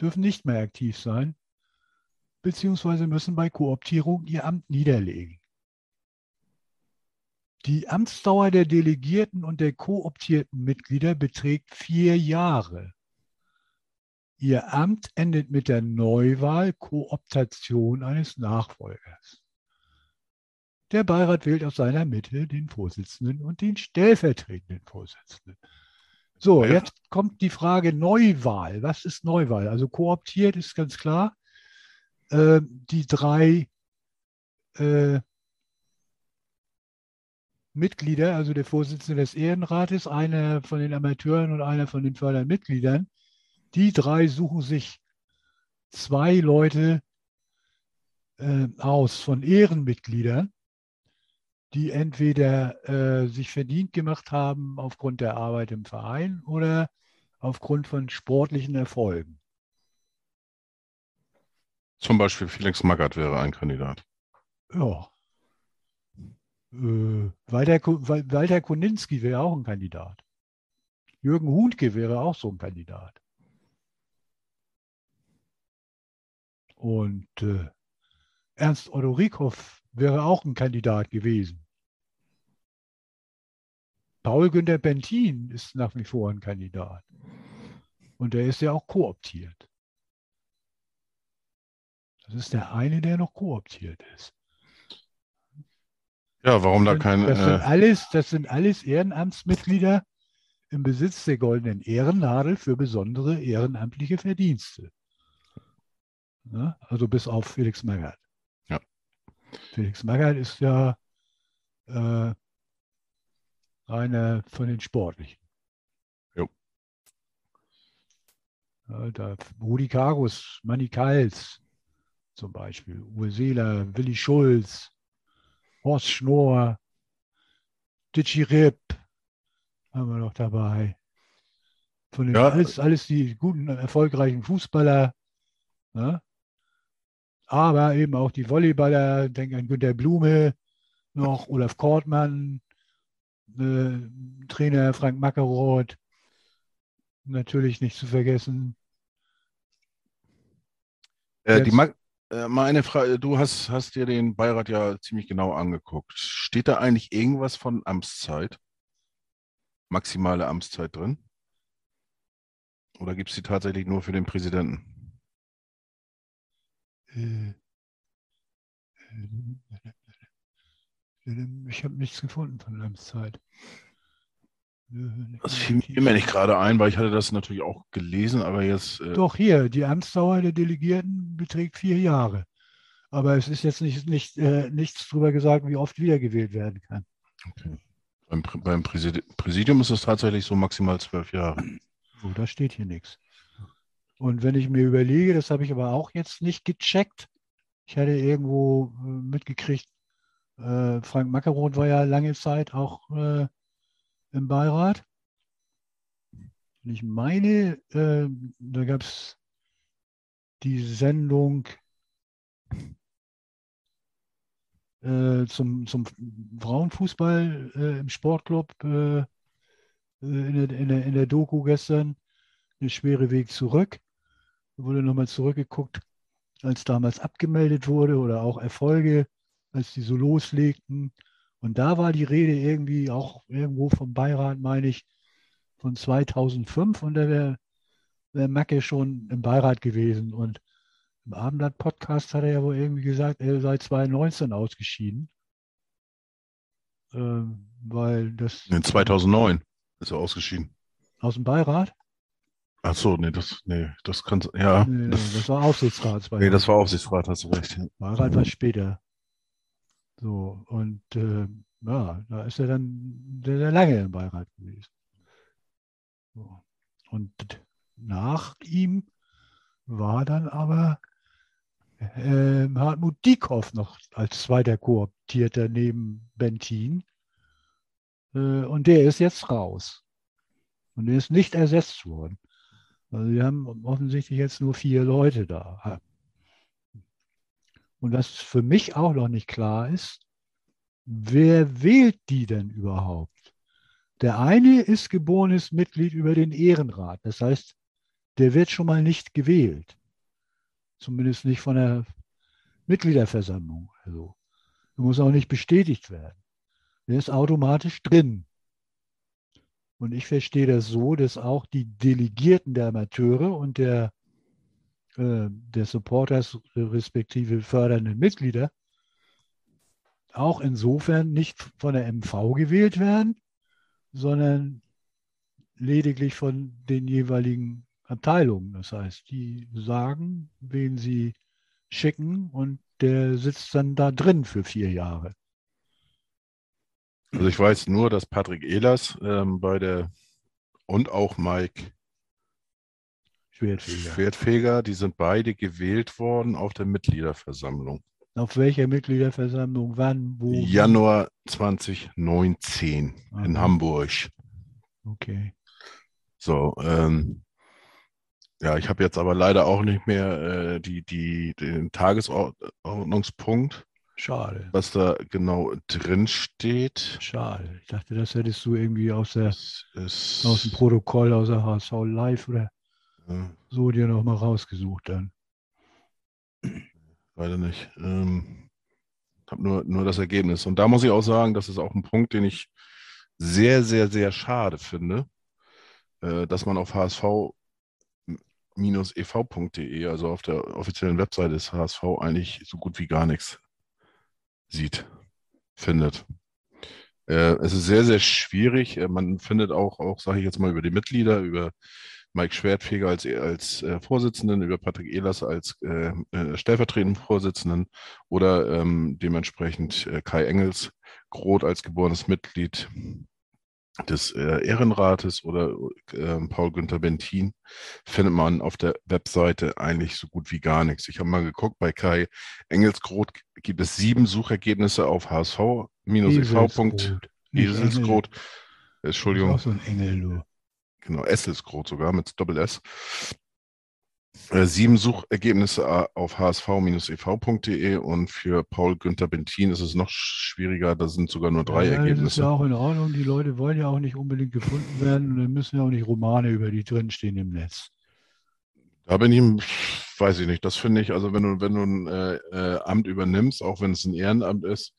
dürfen nicht mehr aktiv sein, beziehungsweise müssen bei Kooptierung ihr Amt niederlegen. Die Amtsdauer der Delegierten und der kooptierten Mitglieder beträgt vier Jahre. Ihr Amt endet mit der Neuwahl, Kooptation eines Nachfolgers. Der Beirat wählt aus seiner Mitte den Vorsitzenden und den stellvertretenden Vorsitzenden. So, Ja. jetzt kommt die Frage Neuwahl. Was ist Neuwahl? Also kooptiert ist ganz klar. Äh, die drei äh, Mitglieder, also der Vorsitzende des Ehrenrates, einer von den Amateuren und einer von den Fördermitgliedern, die drei suchen sich zwei Leute äh, aus von Ehrenmitgliedern, die entweder äh, sich verdient gemacht haben aufgrund der Arbeit im Verein oder aufgrund von sportlichen Erfolgen. Zum Beispiel Felix Magath wäre ein Kandidat. Ja. Äh, Walter, Walter Koninski wäre auch ein Kandidat. Jürgen Huntke wäre auch so ein Kandidat. Und äh, Ernst Otto Rieckhoff wäre auch ein Kandidat gewesen. Paul Günther Bentin ist nach wie vor ein Kandidat. Und der ist ja auch kooptiert. Das ist der eine, der noch kooptiert ist. Ja, warum da sind- kein. das, sind Äh, alles, das sind alles Ehrenamtsmitglieder im Besitz der goldenen Ehrennadel für besondere ehrenamtliche Verdienste. Ja, also bis auf Felix Magath. Ja. Felix Magath ist ja äh, einer von den Sportlichen. Jo. Ja, da, Rudi Kargus, Manny Kals zum Beispiel, Uwe Seeler, Willi Schulz, Horst Schnorr, Ditschi Ripp haben wir noch dabei. Von den, Ja. alles, alles die guten, erfolgreichen Fußballer. Ne? Aber eben auch die Volleyballer, denk an Günter Blume, noch Olaf Kortmann, äh, Trainer Frank Mackeroth, natürlich nicht zu vergessen. äh, die Mag äh, meine Frage, du hast, hast dir den Beirat ja ziemlich genau angeguckt. Steht da eigentlich irgendwas von Amtszeit? Maximale Amtszeit drin? Oder gibt es die tatsächlich nur für den Präsidenten? Ich habe nichts gefunden von Amtszeit. Äh, Das fiel mir nicht gerade ein, weil ich hatte das natürlich auch gelesen, aber jetzt. Äh, Doch, hier, die Amtsdauer der Delegierten beträgt vier Jahre. Aber es ist jetzt nicht, nicht, äh, nichts darüber gesagt, wie oft wiedergewählt werden kann. okay. Beim, beim Präsidi- Präsidium ist es tatsächlich so maximal zwölf Jahre. So, da steht hier nichts. Und wenn ich mir überlege, das habe ich aber auch jetzt nicht gecheckt. Ich hatte irgendwo äh, mitgekriegt, äh, Frank Mackeroth war ja lange Zeit auch äh, im Beirat. Und ich meine, äh, da gab es die Sendung äh, zum, zum Frauenfußball äh, im Sportclub äh, in, der, in, der, in der Doku gestern, der schwere Weg zurück. Da wurde nochmal zurückgeguckt, als damals abgemeldet wurde oder auch Erfolge, als die so loslegten. Und da war die Rede irgendwie auch irgendwo vom Beirat, meine ich, von 2005 und da wäre wär Macke schon im Beirat gewesen. Und im Abendblatt-Podcast hat er ja wohl irgendwie gesagt, er sei 2019 ausgeschieden. Ähm, weil das In 2009 ist er ausgeschieden. aus dem Beirat? Ach so, nee, das, nee, das kann, ja. Nee, das, das war Aufsichtsrat. nee, das war Aufsichtsrat, hast du recht. Beirat war später. So, und äh, ja, da ist er dann sehr, sehr lange im Beirat gewesen. So. Und nach ihm war dann aber äh, Hartmut Dieckhoff noch als zweiter Kooptierter neben Bentin. Äh, und der ist jetzt raus. Und der ist nicht ersetzt worden. Also wir haben offensichtlich jetzt nur vier Leute da. Und was für mich auch noch nicht klar ist, wer wählt die denn überhaupt? Der eine ist geborenes Mitglied über den Ehrenrat. Das heißt, der wird schon mal nicht gewählt. Zumindest nicht von der Mitgliederversammlung. Also, der muss auch nicht bestätigt werden. Der ist automatisch drin. Und ich verstehe das so, dass auch die Delegierten der Amateure und der, äh, der Supporters respektive fördernden Mitglieder auch insofern nicht von der MV gewählt werden, sondern lediglich von den jeweiligen Abteilungen. Das heißt, die sagen, wen sie schicken und der sitzt dann da drin für vier Jahre. Also ich weiß nur, dass Patrick Ehlers ähm, bei der und auch Mike Schwertfeger. Schwertfeger, die sind beide gewählt worden auf der Mitgliederversammlung. Auf welcher Mitgliederversammlung, wann, wo? Januar 2019 in Aha. Hamburg. Okay. So, ähm, ja, ich habe jetzt aber leider auch nicht mehr äh, die, die, den Tagesordnungspunkt, Schade. was da genau drin steht. Schade. Ich dachte, das hättest du irgendwie aus, der, ist, aus dem Protokoll, aus der HSV Live oder so dir nochmal rausgesucht dann. leider nicht. Ähm, habe nur, nur das Ergebnis. Und da muss ich auch sagen, das ist auch ein Punkt, den ich sehr, sehr, sehr schade finde, äh, dass man auf HSV ev.de, also auf der offiziellen Webseite des HSV, eigentlich so gut wie gar nichts sieht, findet. Äh, es ist sehr, sehr schwierig. Äh, man findet auch, auch sage ich jetzt mal, über die Mitglieder, über Mike Schwertfeger als, als äh, Vorsitzenden, über Patrick Ehlers als äh, äh, stellvertretenden Vorsitzenden oder ähm, dementsprechend äh, Kai Engels, Groth als geborenes Mitglied des äh, Ehrenrates oder äh, Paul Günther Bentin findet man auf der Webseite eigentlich so gut wie gar nichts. Ich habe mal geguckt, bei Kai Engelsgroth gibt es sieben Suchergebnisse auf hsv-ev. Eselsgroth. Entschuldigung. Auch so ein Engel, du. Genau, Esselsgroth sogar mit Doppel S. Äh, sieben Suchergebnisse auf hsv-ev.de und für Paul Günther Bentin ist es noch schwieriger, da sind sogar nur drei ja, Ergebnisse. Das ist ja auch in Ordnung. Die Leute wollen ja auch nicht unbedingt gefunden werden und dann müssen ja auch nicht Romane über die drinstehen im Netz. Da bin ich, weiß ich nicht, das finde ich, also wenn du, wenn du ein äh, äh, Amt übernimmst, auch wenn es ein Ehrenamt ist,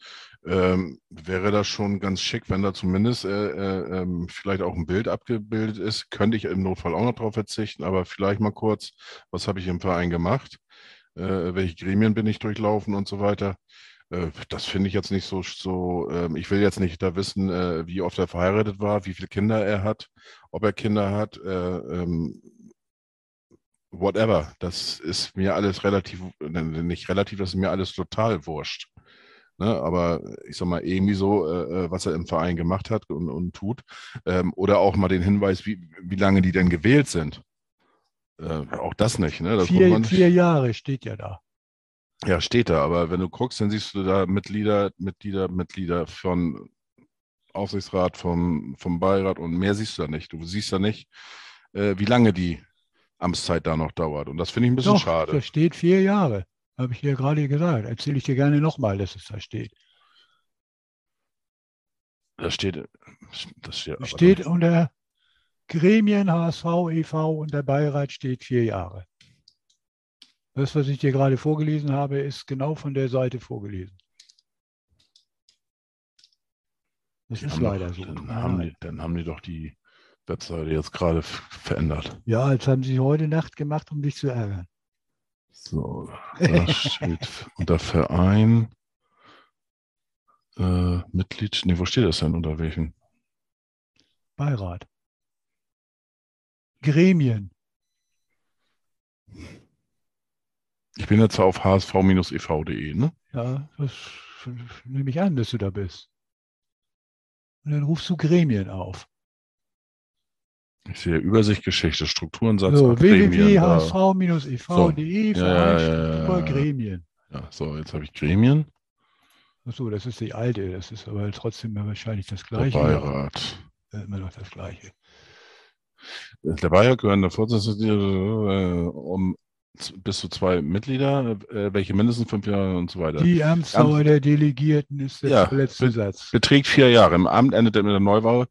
ähm, wäre das schon ganz schick, wenn da zumindest äh, äh, ähm, vielleicht auch ein Bild abgebildet ist. Könnte ich im Notfall auch noch darauf verzichten, aber vielleicht mal kurz, was habe ich im Verein gemacht? Äh, welche Gremien bin ich durchlaufen und so weiter? Äh, das finde ich jetzt nicht so, so ähm, ich will jetzt nicht da wissen, äh, wie oft er verheiratet war, wie viele Kinder er hat, ob er Kinder hat, äh, ähm, whatever. Das ist mir alles relativ, nicht relativ, das ist mir alles total wurscht. Ne, aber ich sag mal, irgendwie so, äh, äh, was er im Verein gemacht hat und, und tut. Ähm, oder auch mal den Hinweis, wie, wie lange die denn gewählt sind. Äh, auch das nicht. Ne? Das vier, vier Jahre steht ja da. Ja, steht da, aber wenn du guckst, dann siehst du da Mitglieder, Mitglieder, Mitglieder von Aufsichtsrat, vom, vom Beirat und mehr siehst du da nicht. Du siehst da nicht, äh, wie lange die Amtszeit da noch dauert. Und das finde ich ein bisschen Doch, schade. Da steht vier Jahre. Habe ich dir gerade gesagt. Erzähle ich dir gerne nochmal, dass es da steht. Da steht, das steht, steht unter Gremien, HSV, e.V. und der Beirat steht vier Jahre. Das, was ich dir gerade vorgelesen habe, ist genau von der Seite vorgelesen. Das Die ist leider doch, so. Dann haben, die, dann haben die doch die Webseite jetzt gerade verändert. Ja, das haben sie heute Nacht gemacht, um dich zu ärgern. So, da steht unter Verein, äh, Mitglied, nee, wo steht das denn unter welchen? Beirat. Gremien. Ich bin jetzt auf hsv-ev.de, ne? Ja, das nehme ich an, dass du da bist. Und dann rufst du Gremien auf. Ich sehe Übersicht, Geschichte, Strukturensatz, So, www.hsv-ev.de, So. Ja, ja. Gremien. Ja, so, jetzt habe ich Gremien, Achso, das ist die alte, das ist aber trotzdem wahrscheinlich das der gleiche. Beirat. Ja, Immer noch das gleiche. Der Beirat gehören der Vorsitzende äh, um bis zu zwei Mitglieder, äh, welche mindestens fünf Jahre und so weiter. Die Amtsdauer der Delegierten ist der Ja, letzte Satz. Beträgt vier Jahre. Im Amt endet er mit der Neuwahl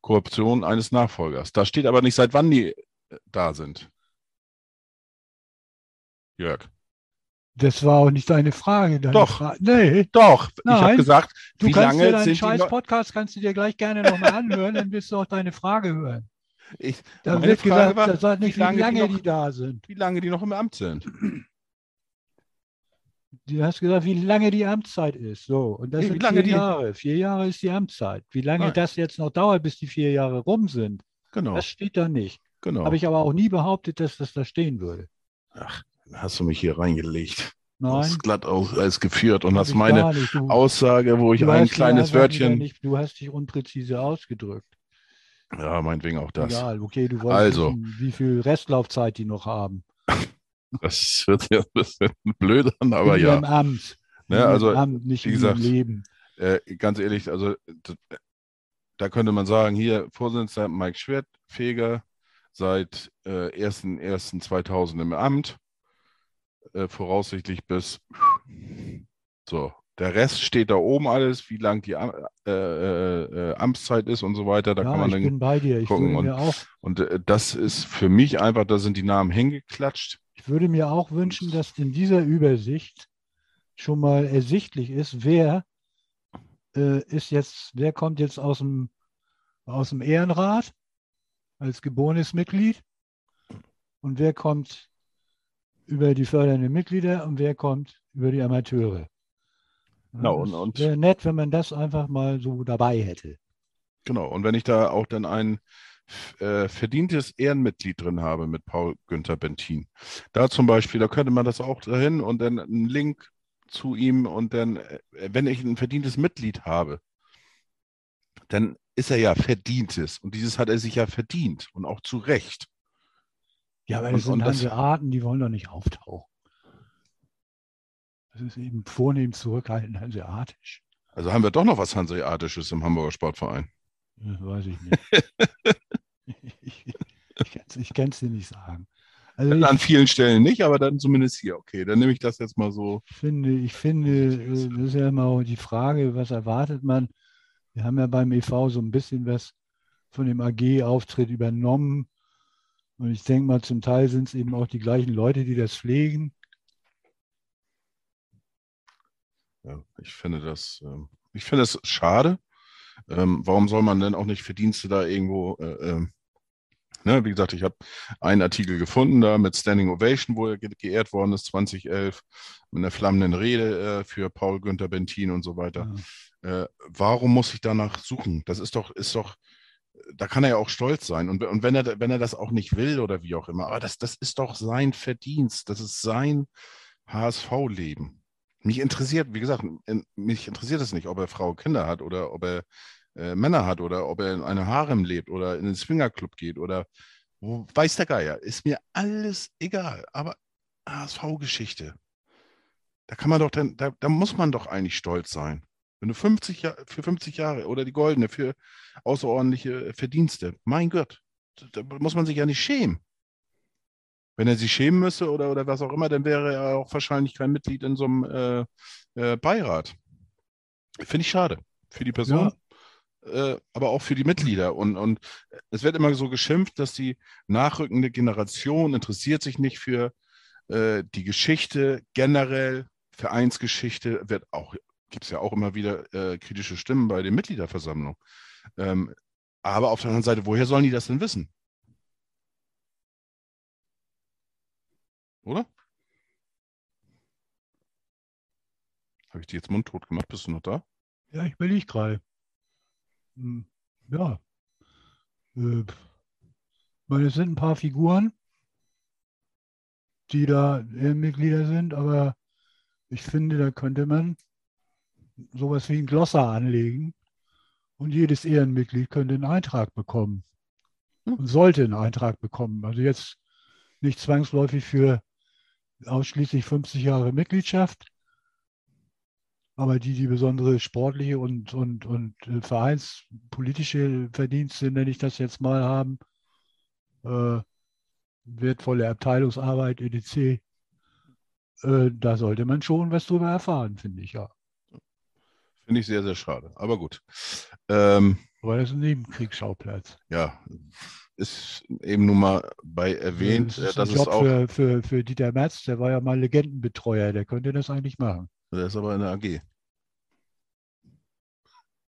Korruption eines Nachfolgers. Da steht aber nicht, seit wann die äh, da sind. Jörg. Das war auch nicht deine Frage. Deine Doch. Fra nee, Doch, ich habe Nein, gesagt, du wie kannst dir lange deinen sind die scheiß Podcast kannst du dir gleich gerne nochmal anhören, dann wirst du auch deine Frage hören. ich, Da wird Frage gesagt, war, das sagt nicht, wie wie lange lange, die die, noch- da sind. wie lange die noch im Amt sind. Du hast gesagt, wie lange die Amtszeit ist. So, und das wie sind lange vier die- Jahre. Vier Jahre ist die Amtszeit. Wie lange Nein. das jetzt noch dauert, bis die vier Jahre rum sind, Genau, das steht da nicht. genau. Habe ich aber auch nie behauptet, dass das da stehen würde. Ach, hast du mich hier reingelegt. Du Nein. hast glatt aus, alles geführt und hast meine. Du, Aussage, wo ich ein kleines Wörtchen. Nicht, du hast dich unpräzise ausgedrückt. Ja, meinetwegen auch das. Egal, okay, du wolltest Also. wissen, wie viel Restlaufzeit die noch haben. Das wird jetzt ein bisschen blöd an, aber in ja. ihrem Amt. In Ne, also, Amt, nicht wie gesagt, Leben. Äh, ganz ehrlich, also da könnte man sagen, hier Vorsitzender Mike Schwertfeger seit äh, 1.1.2000 im Amt, äh, voraussichtlich bis so. Der Rest steht da oben alles, wie lang die Am äh, äh, äh, Amtszeit ist und so weiter. Da ja, kann man ich dann bin bei dir. Ich gucken mir auch, Und äh, das ist für mich einfach, da sind die Namen hingeklatscht. Ich würde mir auch wünschen, dass in dieser Übersicht schon mal ersichtlich ist, wer äh, ist jetzt, wer kommt jetzt aus dem, aus dem Ehrenrat als geborenes Mitglied und wer kommt über die fördernden Mitglieder und wer kommt über die Amateure. Genau, das und- wäre nett, wenn man das einfach mal so dabei hätte. Genau, und wenn ich da auch dann ein äh, verdientes Ehrenmitglied drin habe mit Paul Günther Bentin, da zum Beispiel, da könnte man das auch dahin und dann einen Link zu ihm und dann, äh, wenn ich ein verdientes Mitglied habe, dann ist er ja verdientes und dieses hat er sich ja verdient und auch zu Recht. Ja, aber das sind und das- Hanseaten, die wollen doch nicht auftauchen. Das ist eben vornehm zurückhaltend hanseatisch. Also haben wir doch noch was Hanseatisches im Hamburger Sportverein. Das weiß ich nicht. ich ich kann es ich dir nicht sagen. Also An ich vielen Stellen nicht, aber dann zumindest hier. Okay, dann nehme ich das jetzt mal so. finde, ich finde, äh, das ist ja immer auch die Frage, was erwartet man? Wir haben ja beim EV so ein bisschen was von dem AG-Auftritt übernommen. Und ich denke mal, zum Teil sind es eben auch die gleichen Leute, die das pflegen. Ja, ich finde das, ähm, ich finde es schade. Ähm, warum soll man denn auch nicht Verdienste da irgendwo, äh, ähm, ne, wie gesagt, ich habe einen Artikel gefunden da mit Standing Ovation, wo er ge geehrt worden ist 2011, mit einer flammenden Rede äh, für Paul Günther Bentin und so weiter. Ja. Äh, warum muss ich danach suchen? Das ist doch, ist doch, da kann er ja auch stolz sein. Und, und wenn, er, wenn er das auch nicht will oder wie auch immer, aber das, das ist doch sein Verdienst, das ist sein HSV-Leben. Mich interessiert, wie gesagt, in- mich interessiert es nicht, ob er Frau Kinder hat oder ob er äh, Männer hat oder ob er in einem Harem lebt oder in einen Swingerclub geht oder wo weiß der Geier. Ist mir alles egal. Aber HSV-Geschichte, da kann man doch, dann, da, da muss man doch eigentlich stolz sein. Wenn du 50 Jahre, für 50 Jahre oder die Goldene für außerordentliche Verdienste, mein Gott, da muss man sich ja nicht schämen. Wenn er sich schämen müsste oder, oder was auch immer, dann wäre er auch wahrscheinlich kein Mitglied in so einem äh, äh, Beirat. Finde ich schade. Für die Person, äh, aber auch für die Mitglieder. Und, und es wird immer so geschimpft, dass die nachrückende Generation interessiert sich nicht für äh, die Geschichte generell, Vereinsgeschichte, wird auch, gibt es ja auch immer wieder äh, kritische Stimmen bei den Mitgliederversammlungen. Ähm, aber auf der anderen Seite, woher sollen die das denn wissen? Oder? Habe ich dir jetzt mundtot gemacht? Bist du noch da? Ja, ich überlege gerade. Hm, Ja. Äh, meine, es sind ein paar Figuren, die da Mitglieder sind, aber ich finde, da könnte man sowas wie ein Glossar anlegen und jedes Ehrenmitglied könnte einen Eintrag bekommen Hm. und sollte einen Eintrag bekommen. Also jetzt nicht zwangsläufig für ausschließlich 50 Jahre Mitgliedschaft, aber die, die besondere sportliche und, und, und äh, vereinspolitische Verdienste, nenne ich das jetzt mal, haben, äh, wertvolle Abteilungsarbeit, etc., äh, da sollte man schon was drüber erfahren, finde ich, ja. Finde ich sehr, sehr schade. Aber gut. Ähm, Aber das ist ein Nebenkriegsschauplatz. ja, ist eben nun mal bei erwähnt, das äh, ist dass ein es Job auch, für, für, für Dieter Merz, der war ja mal Legendenbetreuer, der könnte das eigentlich machen. Der ist aber in der AG.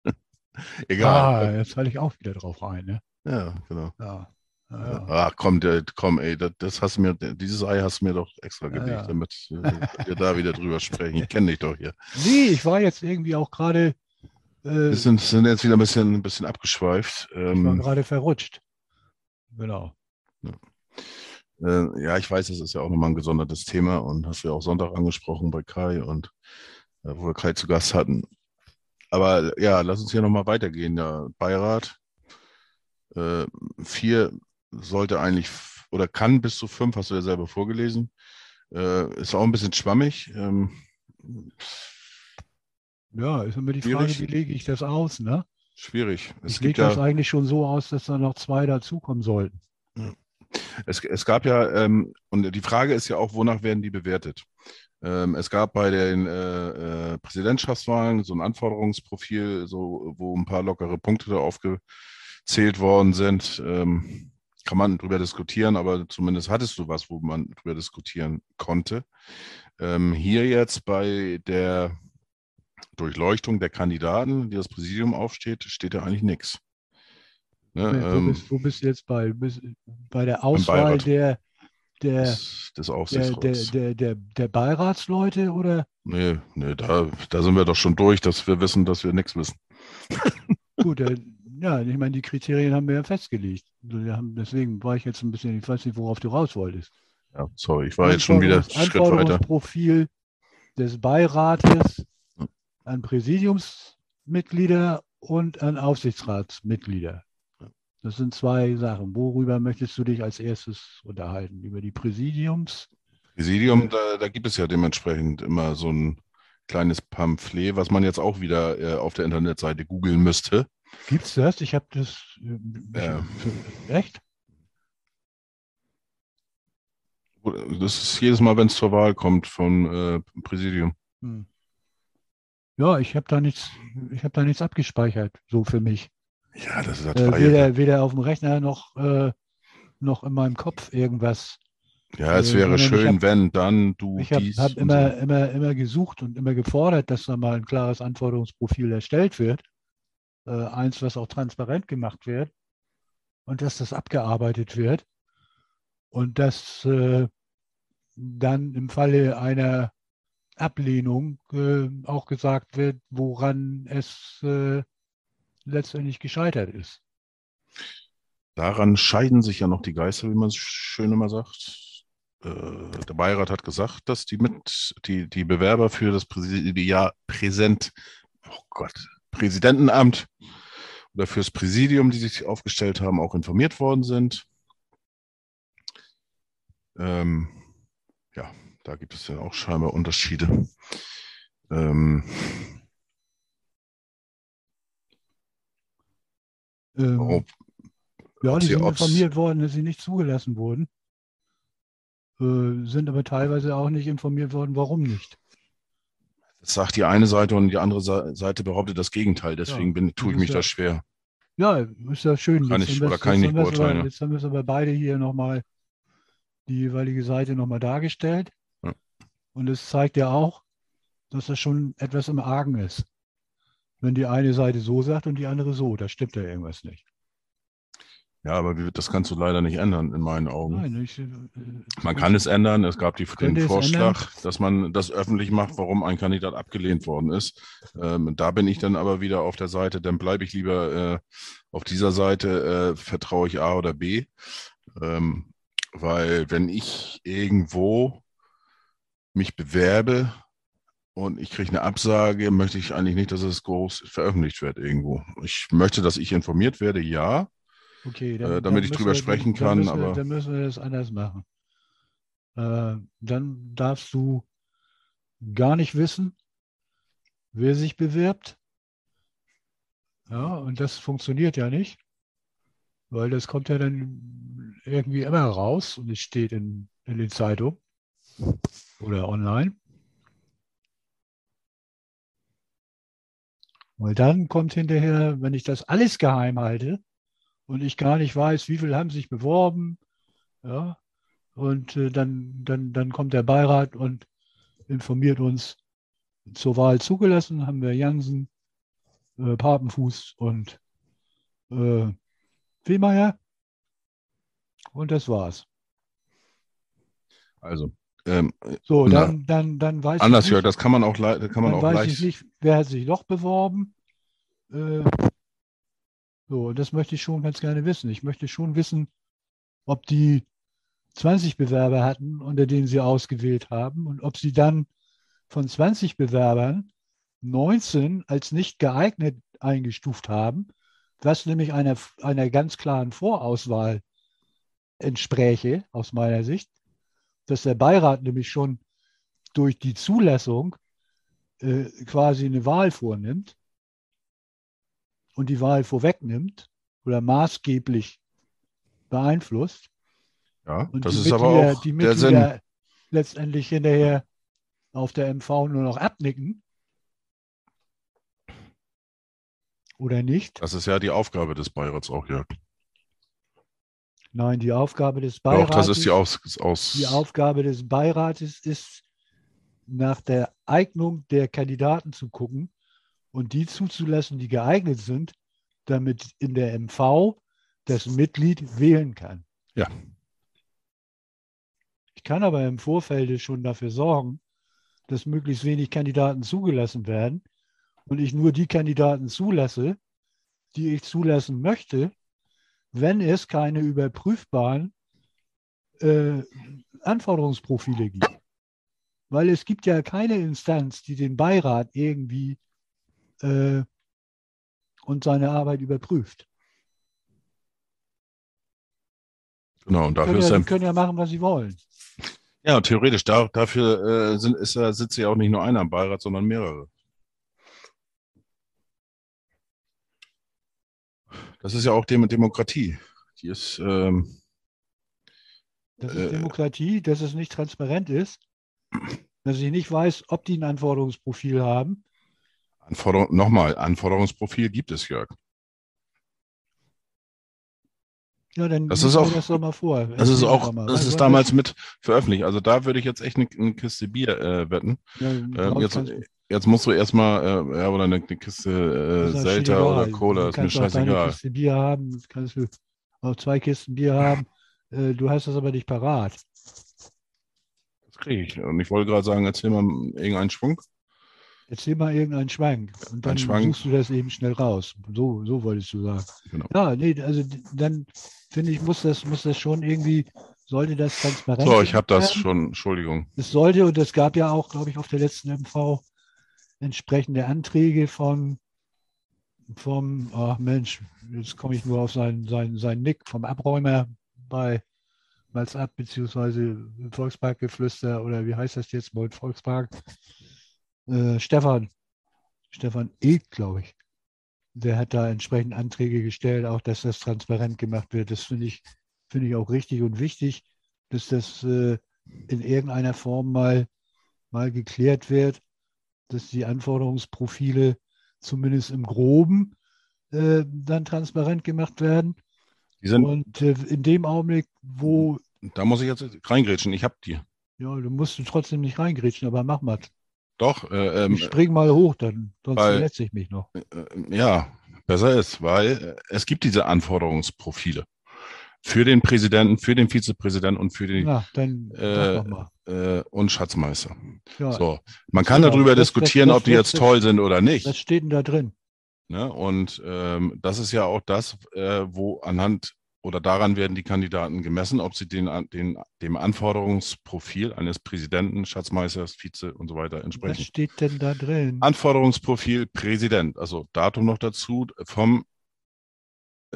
Egal. Ah, jetzt falle ich auch wieder drauf rein, ne? Ja, genau. Ja. Ja, ja. Ach komm, der, komm, ey, das, das hast du mir, dieses Ei hast du mir doch extra Ja, gelegt, ja. damit äh, wir da wieder drüber sprechen. Ich kenne dich doch hier. Nee, ich war jetzt irgendwie auch gerade äh, Wir sind, sind jetzt wieder ein bisschen, ein bisschen abgeschweift. ich war Ähm, gerade verrutscht. Genau. Äh, ja, ich weiß, es ist ja auch nochmal ein gesondertes Thema und hast du ja auch Sonntag angesprochen bei Kai und äh, wo wir Kai zu Gast hatten. Aber ja, lass uns hier nochmal weitergehen. Der Beirat, äh, vier sollte eigentlich oder kann bis zu fünf, hast du ja selber vorgelesen. Äh, ist auch ein bisschen schwammig. Ähm, Ja, ist immer die Frage, Schwierig. wie lege ich das aus, ne? schwierig. Es Ich lege das ja, eigentlich schon so aus, dass da noch zwei dazukommen sollten. Es, es gab ja, ähm, und die Frage ist ja auch, wonach werden die bewertet? Ähm, es gab bei den äh, äh, Präsidentschaftswahlen so ein Anforderungsprofil, so, wo ein paar lockere Punkte da aufgezählt worden sind. Ähm, kann man drüber diskutieren, aber zumindest hattest du was, wo man drüber diskutieren konnte. Ähm, hier jetzt bei der Durchleuchtung der Kandidaten, die das Präsidium aufsteht, steht da eigentlich nichts. Ne, wo, ähm, bist, wo bist du jetzt bei? Bist, bei der Auswahl der, der, des, des der, der, der, der, Beiratsleute oder? Nee, nee, da, da sind wir doch schon durch, dass wir wissen, dass wir nichts wissen. Gut, der, ja, ich meine, die Kriterien haben wir ja festgelegt. Also deswegen war ich jetzt ein bisschen, ich weiß nicht, worauf du raus wolltest. Ja, sorry, ich war jetzt schon wieder Schritt weiter. Anforderungsprofil des Beirates an Präsidiumsmitglieder und an Aufsichtsratsmitglieder. Das sind zwei Sachen. Worüber möchtest du dich als erstes unterhalten? Über die Präsidiums? Präsidium, da, da gibt es ja dementsprechend immer so ein kleines Pamphlet, was man jetzt auch wieder äh, auf der Internetseite googeln müsste. Gibt es das? Ich habe das. äh, Ja. Echt? Das ist jedes Mal, wenn es zur Wahl kommt vom äh, Präsidium. Hm. Ja, ich habe da nichts, ich habe da nichts abgespeichert, so für mich. Ja, das ist das Äh, weder, weder auf dem Rechner noch, äh, noch in meinem Kopf irgendwas. Ja, es äh, wäre schön, hab- wenn, dann, du, Ich habe hab immer, so. immer, immer gesucht und immer gefordert, dass da mal ein klares Anforderungsprofil erstellt wird. Äh, eins, was auch transparent gemacht wird und dass das abgearbeitet wird. Und dass äh, dann im Falle einer Ablehnung äh, auch gesagt wird, woran es äh, letztendlich gescheitert ist. Daran scheiden sich ja noch die Geister, wie man es schön immer sagt. Äh, der Beirat hat gesagt, dass die mit die, die Bewerber für das Präsent, oh Gott, Präsidentenamt oder fürs Präsidium, die sich aufgestellt haben, auch informiert worden sind. Ähm, ja, da gibt es ja auch scheinbar Unterschiede. Ähm, Ähm, ob, Ja, die sind informiert worden, dass sie nicht zugelassen wurden, äh, sind aber teilweise auch nicht informiert worden, warum nicht. das sagt die eine Seite und die andere Seite behauptet das Gegenteil. Deswegen Ja, bin, tue ich mich ist da ja- schwer. Ja, ist ja schön. Kann Jetzt ich- oder kann ich nicht beurteilen, ja. Jetzt haben wir es aber beide hier nochmal, die jeweilige Seite nochmal dargestellt. Ja. Und es zeigt ja auch, dass das schon etwas im Argen ist. Wenn die eine Seite so sagt und die andere so, da stimmt ja irgendwas nicht. Ja, aber das kannst du leider nicht ändern, in meinen Augen. Nein, ich, äh, Man kann es ändern. Es gab die, den Vorschlag, dass man das öffentlich macht, warum ein Kandidat abgelehnt worden ist. Ähm, da bin ich dann aber wieder auf der Seite, dann bleibe ich lieber äh, auf dieser Seite, äh, vertraue ich A oder B. Ähm, weil wenn ich irgendwo mich bewerbe und ich kriege eine Absage, möchte ich eigentlich nicht, dass es groß veröffentlicht wird irgendwo. Ich möchte, dass ich informiert werde, ja. Okay, Äh, damit ich müssen drüber wir- sprechen dann kann, müssen wir, aber- dann müssen wir das anders machen. Äh, dann darfst du gar nicht wissen, wer sich bewirbt. Ja, und das funktioniert ja nicht, weil das kommt ja dann irgendwie immer raus und es steht in, in den Zeitungen oder online. Weil dann kommt hinterher, wenn ich das alles geheim halte, und ich gar nicht weiß, wie viele haben sich beworben. Ja, und äh, dann, dann, dann kommt der Beirat und informiert uns, zur Wahl zugelassen haben wir Jansen, äh, Papenfuß und äh, Wehmeier. Und das war's. Also, ähm, So, Na, dann, dann, dann weiß anders, ich nicht, das kann man auch, kann man auch weiß leicht. ich nicht, wer hat sich noch beworben. Äh, so, das möchte ich schon ganz gerne wissen. Ich möchte schon wissen, ob die 20 Bewerber hatten, unter denen sie ausgewählt haben und ob sie dann von 20 Bewerbern 19 als nicht geeignet eingestuft haben, was nämlich einer, einer ganz klaren Vorauswahl entspräche, aus meiner Sicht, dass der Beirat nämlich schon durch die Zulassung äh, quasi eine Wahl vornimmt und die Wahl vorwegnimmt oder maßgeblich beeinflusst. Ja, Und das die ist aber Mitglieder, auch die der Sinn. Mitglieder letztendlich hinterher auf der MV nur noch abnicken. Oder nicht? Das ist ja die Aufgabe des Beirats auch, Jörg. Nein, die Aufgabe des Beirates, das ist die Aus. aus die Aufgabe des Beirates ist, nach der Eignung der Kandidaten zu gucken und die zuzulassen, die geeignet sind, damit in der MV das Mitglied wählen kann. Ja. Ich kann aber im Vorfeld schon dafür sorgen, dass möglichst wenig Kandidaten zugelassen werden und ich nur die Kandidaten zulasse, die ich zulassen möchte, wenn es keine überprüfbaren äh, Anforderungsprofile gibt. Weil es gibt ja keine Instanz, die den Beirat irgendwie äh, und seine Arbeit überprüft. Genau, und Die dafür können, ist ja, können ja machen, was sie wollen. ja, theoretisch, da, dafür äh, sind, ist sitzt ja auch nicht nur einer im Beirat, sondern mehrere. Das ist ja auch Dem Demokratie. Die ist, ähm, Das Äh, ist Demokratie, dass es nicht transparent ist, dass ich nicht weiß, ob die ein Anforderungsprofil haben. Anforderung, nochmal, Anforderungsprofil gibt es, Jörg. Ja, dann Das ist auch- das doch mal vor. Das ist auch, mal. das ist damals mit veröffentlicht. Also da würde ich jetzt echt eine, eine Kiste Bier äh, wetten. Ja, Ähm, jetzt, jetzt musst du erstmal, äh, ja, oder eine, eine Kiste ist äh, egal. oder Cola, ist mir scheißegal. Kiste Bier haben, kannst du auch zwei Kisten Bier haben. Äh, Du hast das aber nicht parat. Das kriege ich. Und ich wollte gerade sagen, erzähl mal irgendeinen Schwung. Erzähl mal irgendeinen Schwank und dann Schwank. suchst du das eben schnell raus. So, so wolltest du sagen. Genau. Ja, nee, also dann finde ich, muss das, muss das schon irgendwie, sollte das transparent So, ich habe das schon, Entschuldigung. Es sollte, und es gab ja auch, glaube ich, auf der letzten MV entsprechende Anträge von vom, ach Mensch, jetzt komme ich nur auf seinen, seinen, seinen Nick, vom Abräumer bei Malzab beziehungsweise Volksparkgeflüster oder wie heißt das jetzt, Volt Volkspark? Äh, Stefan, Stefan Ed, glaube ich. Der hat da entsprechend Anträge gestellt, auch dass das transparent gemacht wird. Das finde ich, finde ich auch richtig und wichtig, dass das äh, in irgendeiner Form mal, mal geklärt wird, dass die Anforderungsprofile zumindest im Groben äh, dann transparent gemacht werden. Und äh, in dem Augenblick, wo, da muss ich jetzt reingrätschen. Ich habe die. ja, du musst du trotzdem nicht reingrätschen, aber mach mal. Doch, äh, ähm, Ich spring mal hoch, dann, sonst weil- verletze ich mich noch. äh, ja, besser ist, weil äh, es gibt diese Anforderungsprofile für den Präsidenten, für den Vizepräsidenten und für den Na, dann äh, äh, und Schatzmeister. Ja, So, man kann Genau, darüber das- das- diskutieren, das- ob die das- jetzt toll sind oder nicht. was steht denn da drin? Ne? Und ähm, das ist ja auch das, äh, wo anhand oder daran werden die Kandidaten gemessen, ob sie den, den, dem Anforderungsprofil eines Präsidenten, Schatzmeisters, Vize und so weiter Was entsprechen. steht denn da drin? Anforderungsprofil Präsident, also Datum noch dazu vom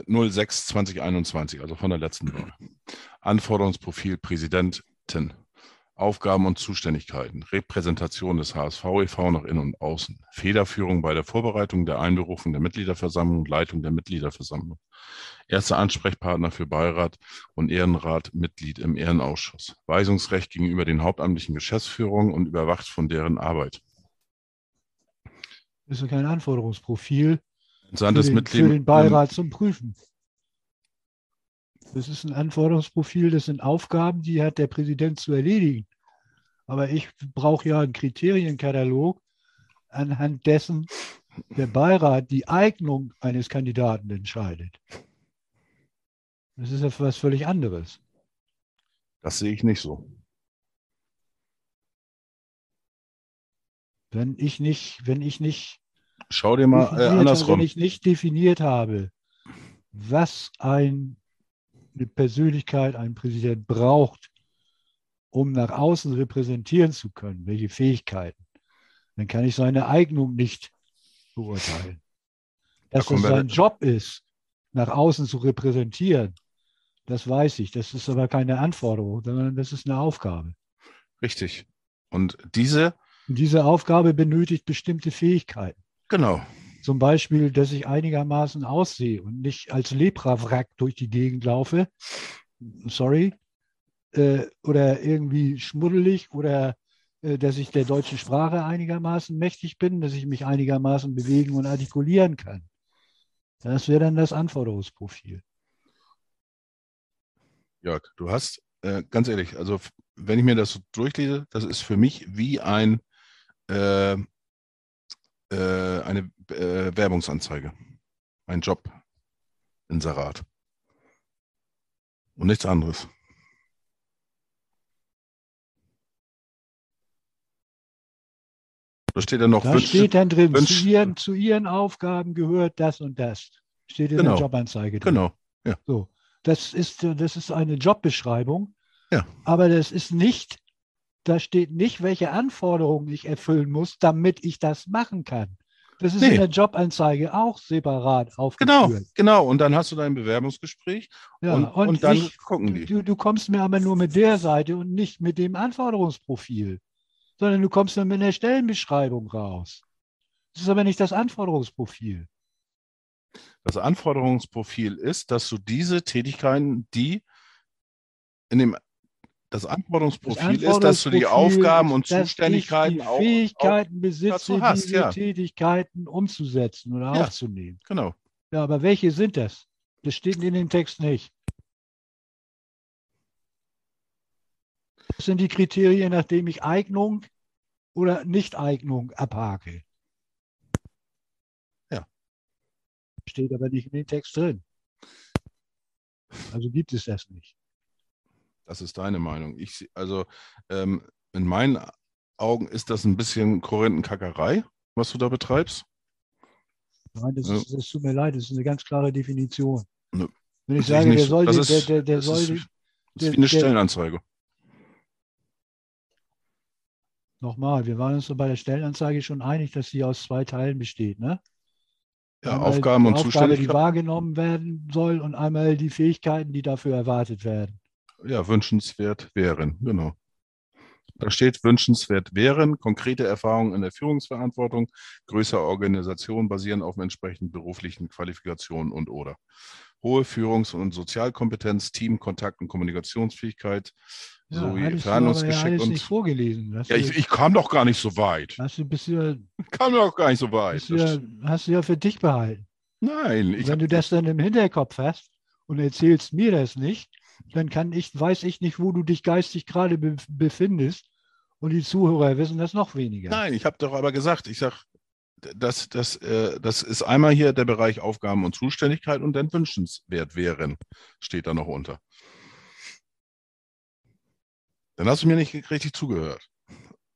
06 2021, also von der letzten Woche. Anforderungsprofil Präsidentin. Aufgaben und Zuständigkeiten, Repräsentation des HSV e.V. nach innen und außen, Federführung bei der Vorbereitung der Einberufung der Mitgliederversammlung, Leitung der Mitgliederversammlung, erster Ansprechpartner für Beirat und Ehrenrat, Mitglied im Ehrenausschuss, Weisungsrecht gegenüber den hauptamtlichen Geschäftsführungen und überwacht von deren Arbeit. Das ist ja kein Anforderungsprofil für Entsandtes den, Mitglied für den Beirat zum Prüfen. Das ist ein Anforderungsprofil, das sind Aufgaben, die hat der Präsident zu erledigen. Aber ich brauche ja einen Kriterienkatalog, anhand dessen der Beirat die Eignung eines Kandidaten entscheidet. Das ist ja was völlig anderes. Das sehe ich nicht so. Wenn ich nicht, wenn ich nicht Schau dir mal äh, andersrum. wenn ich nicht definiert habe, was ein, eine Persönlichkeit, ein Präsident braucht, um nach außen repräsentieren zu können, welche Fähigkeiten, dann kann ich seine Eignung nicht beurteilen. Dass es sein Job ist, nach außen zu repräsentieren, das weiß ich. Das ist aber keine Anforderung, sondern das ist eine Aufgabe. Richtig. Und diese, Und diese Aufgabe benötigt bestimmte Fähigkeiten. genau, Zum Beispiel, dass ich einigermaßen aussehe und nicht als Lepra-Wrack durch die Gegend laufe. Sorry. Äh, oder irgendwie schmuddelig oder äh, dass ich der deutschen Sprache einigermaßen mächtig bin, dass ich mich einigermaßen bewegen und artikulieren kann. Das wäre dann das Anforderungsprofil. Jörg, du hast, äh, ganz ehrlich, also wenn ich mir das so durchlese, das ist für mich wie ein, äh, äh, eine äh, Werbungsanzeige, ein Job, Inserat. Und nichts anderes. Da steht dann noch. Da Wünsch, steht dann drin, Wünsch, zu, ihren, zu, ihren, Aufgaben gehört das und das. Steht in genau, der Jobanzeige drin. Genau. Ja. So. Das ist, das ist eine Jobbeschreibung. Ja. Aber das ist nicht da steht nicht, welche Anforderungen ich erfüllen muss, damit ich das machen kann. Das ist Nee. in der Jobanzeige auch separat Genau, aufgeführt. genau. Und dann hast du dein Bewerbungsgespräch Ja, und, und, dann ich, gucken die. du, du kommst mir aber nur mit der Seite und nicht mit dem Anforderungsprofil, sondern du kommst dann mit der Stellenbeschreibung raus. Das ist aber nicht das Anforderungsprofil. Das Anforderungsprofil ist, dass du diese Tätigkeiten, die in dem das Anforderungsprofil ist, dass du die Anforderungsprofil Aufgaben und Zuständigkeiten die auch, auch Fähigkeiten besitze, dazu hast, diese ja. Tätigkeiten umzusetzen oder Ja. aufzunehmen. genau. Ja, aber welche sind das? Das steht in dem Text nicht. Das sind die Kriterien, nachdem ich Eignung oder Nicht-Eignung abhake. Ja. Steht aber nicht in dem Text drin. Also gibt es das nicht. Das ist deine Meinung. Ich, also ähm, in meinen Augen ist das ein bisschen Korinthenkackerei, was du da betreibst. Nein, das, ist, das tut mir leid, das ist eine ganz klare Definition. Nö. Wenn ich sage, nicht der so. soll, Das die- ist- der, der, der das soll, ist, die- das ist wie eine Stellenanzeige. nochmal, wir waren uns bei der Stellenanzeige schon einig, dass sie aus zwei Teilen besteht, ne? Ja, Einmal Aufgaben die und Aufgabe, die Zuständigkeiten. wahrgenommen werden soll und einmal die Fähigkeiten, die dafür erwartet werden. Ja, wünschenswert wären, genau. Da steht wünschenswert wären, konkrete Erfahrungen in der Führungsverantwortung, größere Organisation basieren auf entsprechenden beruflichen Qualifikationen und oder. Hohe Führungs- und Sozialkompetenz, Team, Kontakt und Kommunikationsfähigkeit Ja, sowie aber ja Verhandlungsgeschick alles nicht und. vorgelesen. Ja, ich, ich kam doch gar nicht so weit. hast du, bist du, Kam doch gar nicht so weit. ja, hast du ja für dich behalten. Nein, ich Wenn du das dann im Hinterkopf hast und erzählst mir das nicht, dann kann ich, weiß ich nicht, wo du dich geistig gerade be befindest. Und die Zuhörer wissen das noch weniger. Nein, ich habe doch aber gesagt, ich sage, das, das, äh, das ist einmal hier der Bereich Aufgaben und Zuständigkeit und dann wünschenswert wären, steht da noch unter. Dann hast du mir nicht richtig zugehört.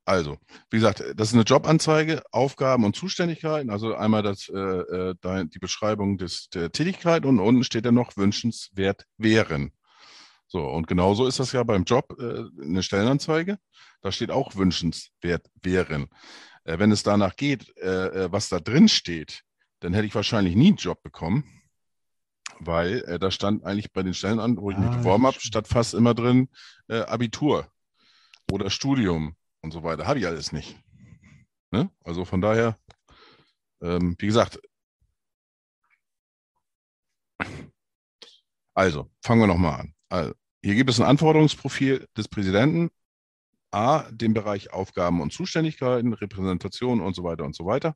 Also, wie gesagt, das ist eine Jobanzeige, Aufgaben und Zuständigkeiten, also einmal das, äh, äh, die Beschreibung des, der Tätigkeit und unten steht dann noch wünschenswert wären. So, und genauso ist das ja beim Job äh, eine Stellenanzeige. Da steht auch wünschenswert wären. Äh, wenn es danach geht, äh, äh, was da drin steht, dann hätte ich wahrscheinlich nie einen Job bekommen, weil äh, da stand eigentlich bei den Stellen an, wo ich mich Ah, beworben das habe, statt fast immer drin äh, Abitur oder Studium und so weiter. Habe ich alles nicht. Ne? Also von daher, ähm, wie gesagt, also fangen wir nochmal an. Also, hier gibt es ein Anforderungsprofil des Präsidenten. A, den Bereich Aufgaben und Zuständigkeiten, Repräsentation und so weiter und so weiter.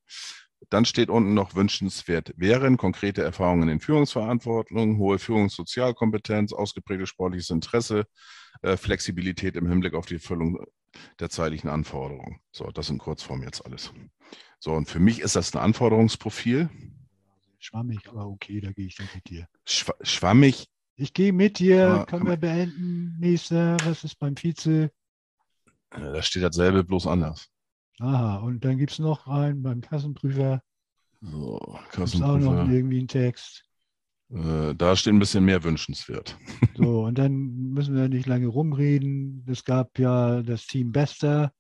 Dann steht unten noch wünschenswert wären konkrete Erfahrungen in Führungsverantwortung, hohe Führungssozialkompetenz, ausgeprägtes sportliches Interesse, äh, Flexibilität im Hinblick auf die Erfüllung der zeitlichen Anforderungen. So, das in Kurzform jetzt alles. So, und für mich ist das ein Anforderungsprofil. Schwammig, aber okay, da gehe ich dann mit dir. Schw schwammig, Ich gehe mit dir, Aber- können wir beenden. Nächster, was ist beim Vize? da steht dasselbe, bloß anders. Aha, und dann gibt es noch einen beim Kassenprüfer. So, Gibt es auch noch Kassenprüfer. irgendwie einen Text. Äh, da steht ein bisschen mehr wünschenswert. So, und dann müssen wir nicht lange rumreden. Es gab ja das Team Bester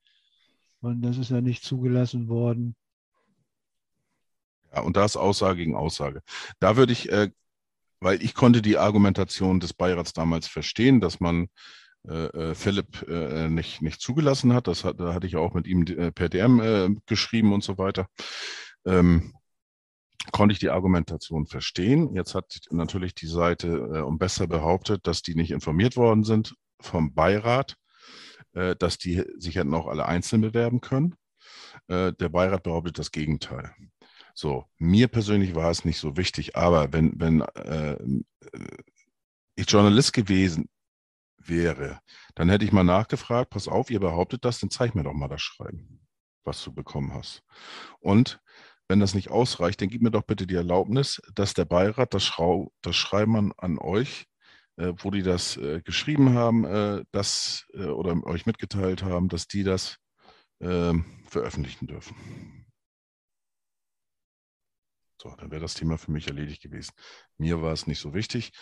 und das ist ja nicht zugelassen worden. Ja, und da ist Aussage gegen Aussage. Da würde ich, äh, weil ich konnte die Argumentation des Beirats damals verstehen, dass man äh, äh, Philipp äh, nicht, nicht zugelassen hat. Das hat, da hatte ich auch mit ihm äh, per DM äh, geschrieben und so weiter. Ähm, konnte ich die Argumentation verstehen. Jetzt hat natürlich die Seite äh, um besser behauptet, dass die nicht informiert worden sind vom Beirat, äh, dass die sich hätten auch alle einzeln bewerben können. Äh, der Beirat behauptet das Gegenteil. So, mir persönlich war es nicht so wichtig, aber wenn, wenn äh, äh, ich Journalist gewesen wäre, dann hätte ich mal nachgefragt, pass auf, ihr behauptet das, dann zeig mir doch mal das Schreiben, was du bekommen hast. Und wenn das nicht ausreicht, dann gib mir doch bitte die Erlaubnis, dass der Beirat das, Schrau das Schreiben an, euch, äh, wo die das äh, geschrieben haben, äh, das äh, oder euch mitgeteilt haben, dass die das ähm, veröffentlichen dürfen. So, dann wäre das Thema für mich erledigt gewesen. Mir war es nicht so wichtig.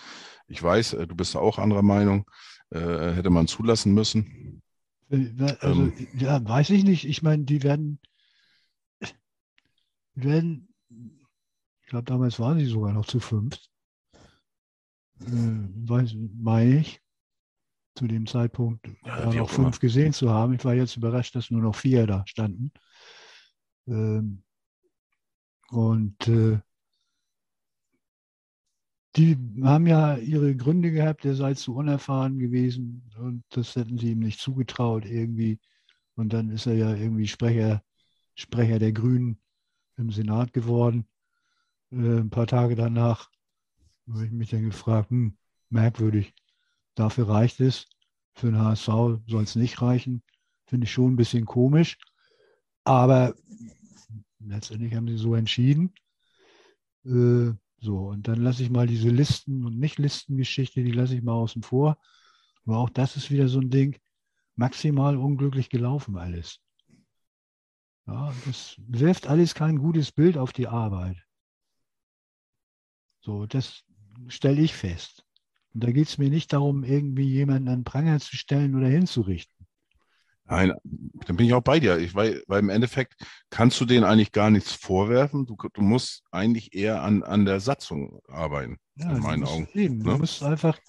Ich weiß, äh, du bist auch anderer Meinung. Äh, hätte man zulassen müssen. Äh, also, ähm, ja, weiß ich nicht. Ich meine, die werden, werden, ich glaube, damals waren sie sogar noch zu fünft. Äh, weiß, meine ich, zu dem Zeitpunkt ja, noch fünf immer. gesehen zu haben. Ich war jetzt überrascht, dass nur noch vier da standen. Ähm, und äh, die haben ja ihre Gründe gehabt, der sei zu unerfahren gewesen und das hätten sie ihm nicht zugetraut irgendwie. Und dann ist er ja irgendwie Sprecher, Sprecher der Grünen im Senat geworden. Äh, ein paar Tage danach habe ich mich dann gefragt, hm, merkwürdig, dafür reicht es. Für den HSV soll es nicht reichen. Finde ich schon ein bisschen komisch. Aber letztendlich haben sie so entschieden. Äh, so, und dann lasse ich mal diese Listen- und Nicht-Listen-Geschichte, die lasse ich mal außen vor. Aber auch das ist wieder so ein Ding, maximal unglücklich gelaufen alles. Ja, das wirft alles kein gutes Bild auf die Arbeit. So, das stelle ich fest. Und da geht es mir nicht darum, irgendwie jemanden an Pranger zu stellen oder hinzurichten. Nein, dann bin ich auch bei dir. Ich, weil, weil im Endeffekt kannst du denen eigentlich gar nichts vorwerfen. Du, du musst eigentlich eher an, an der Satzung arbeiten, ja, in meinen Augen. Eben. Ne? Du musst einfach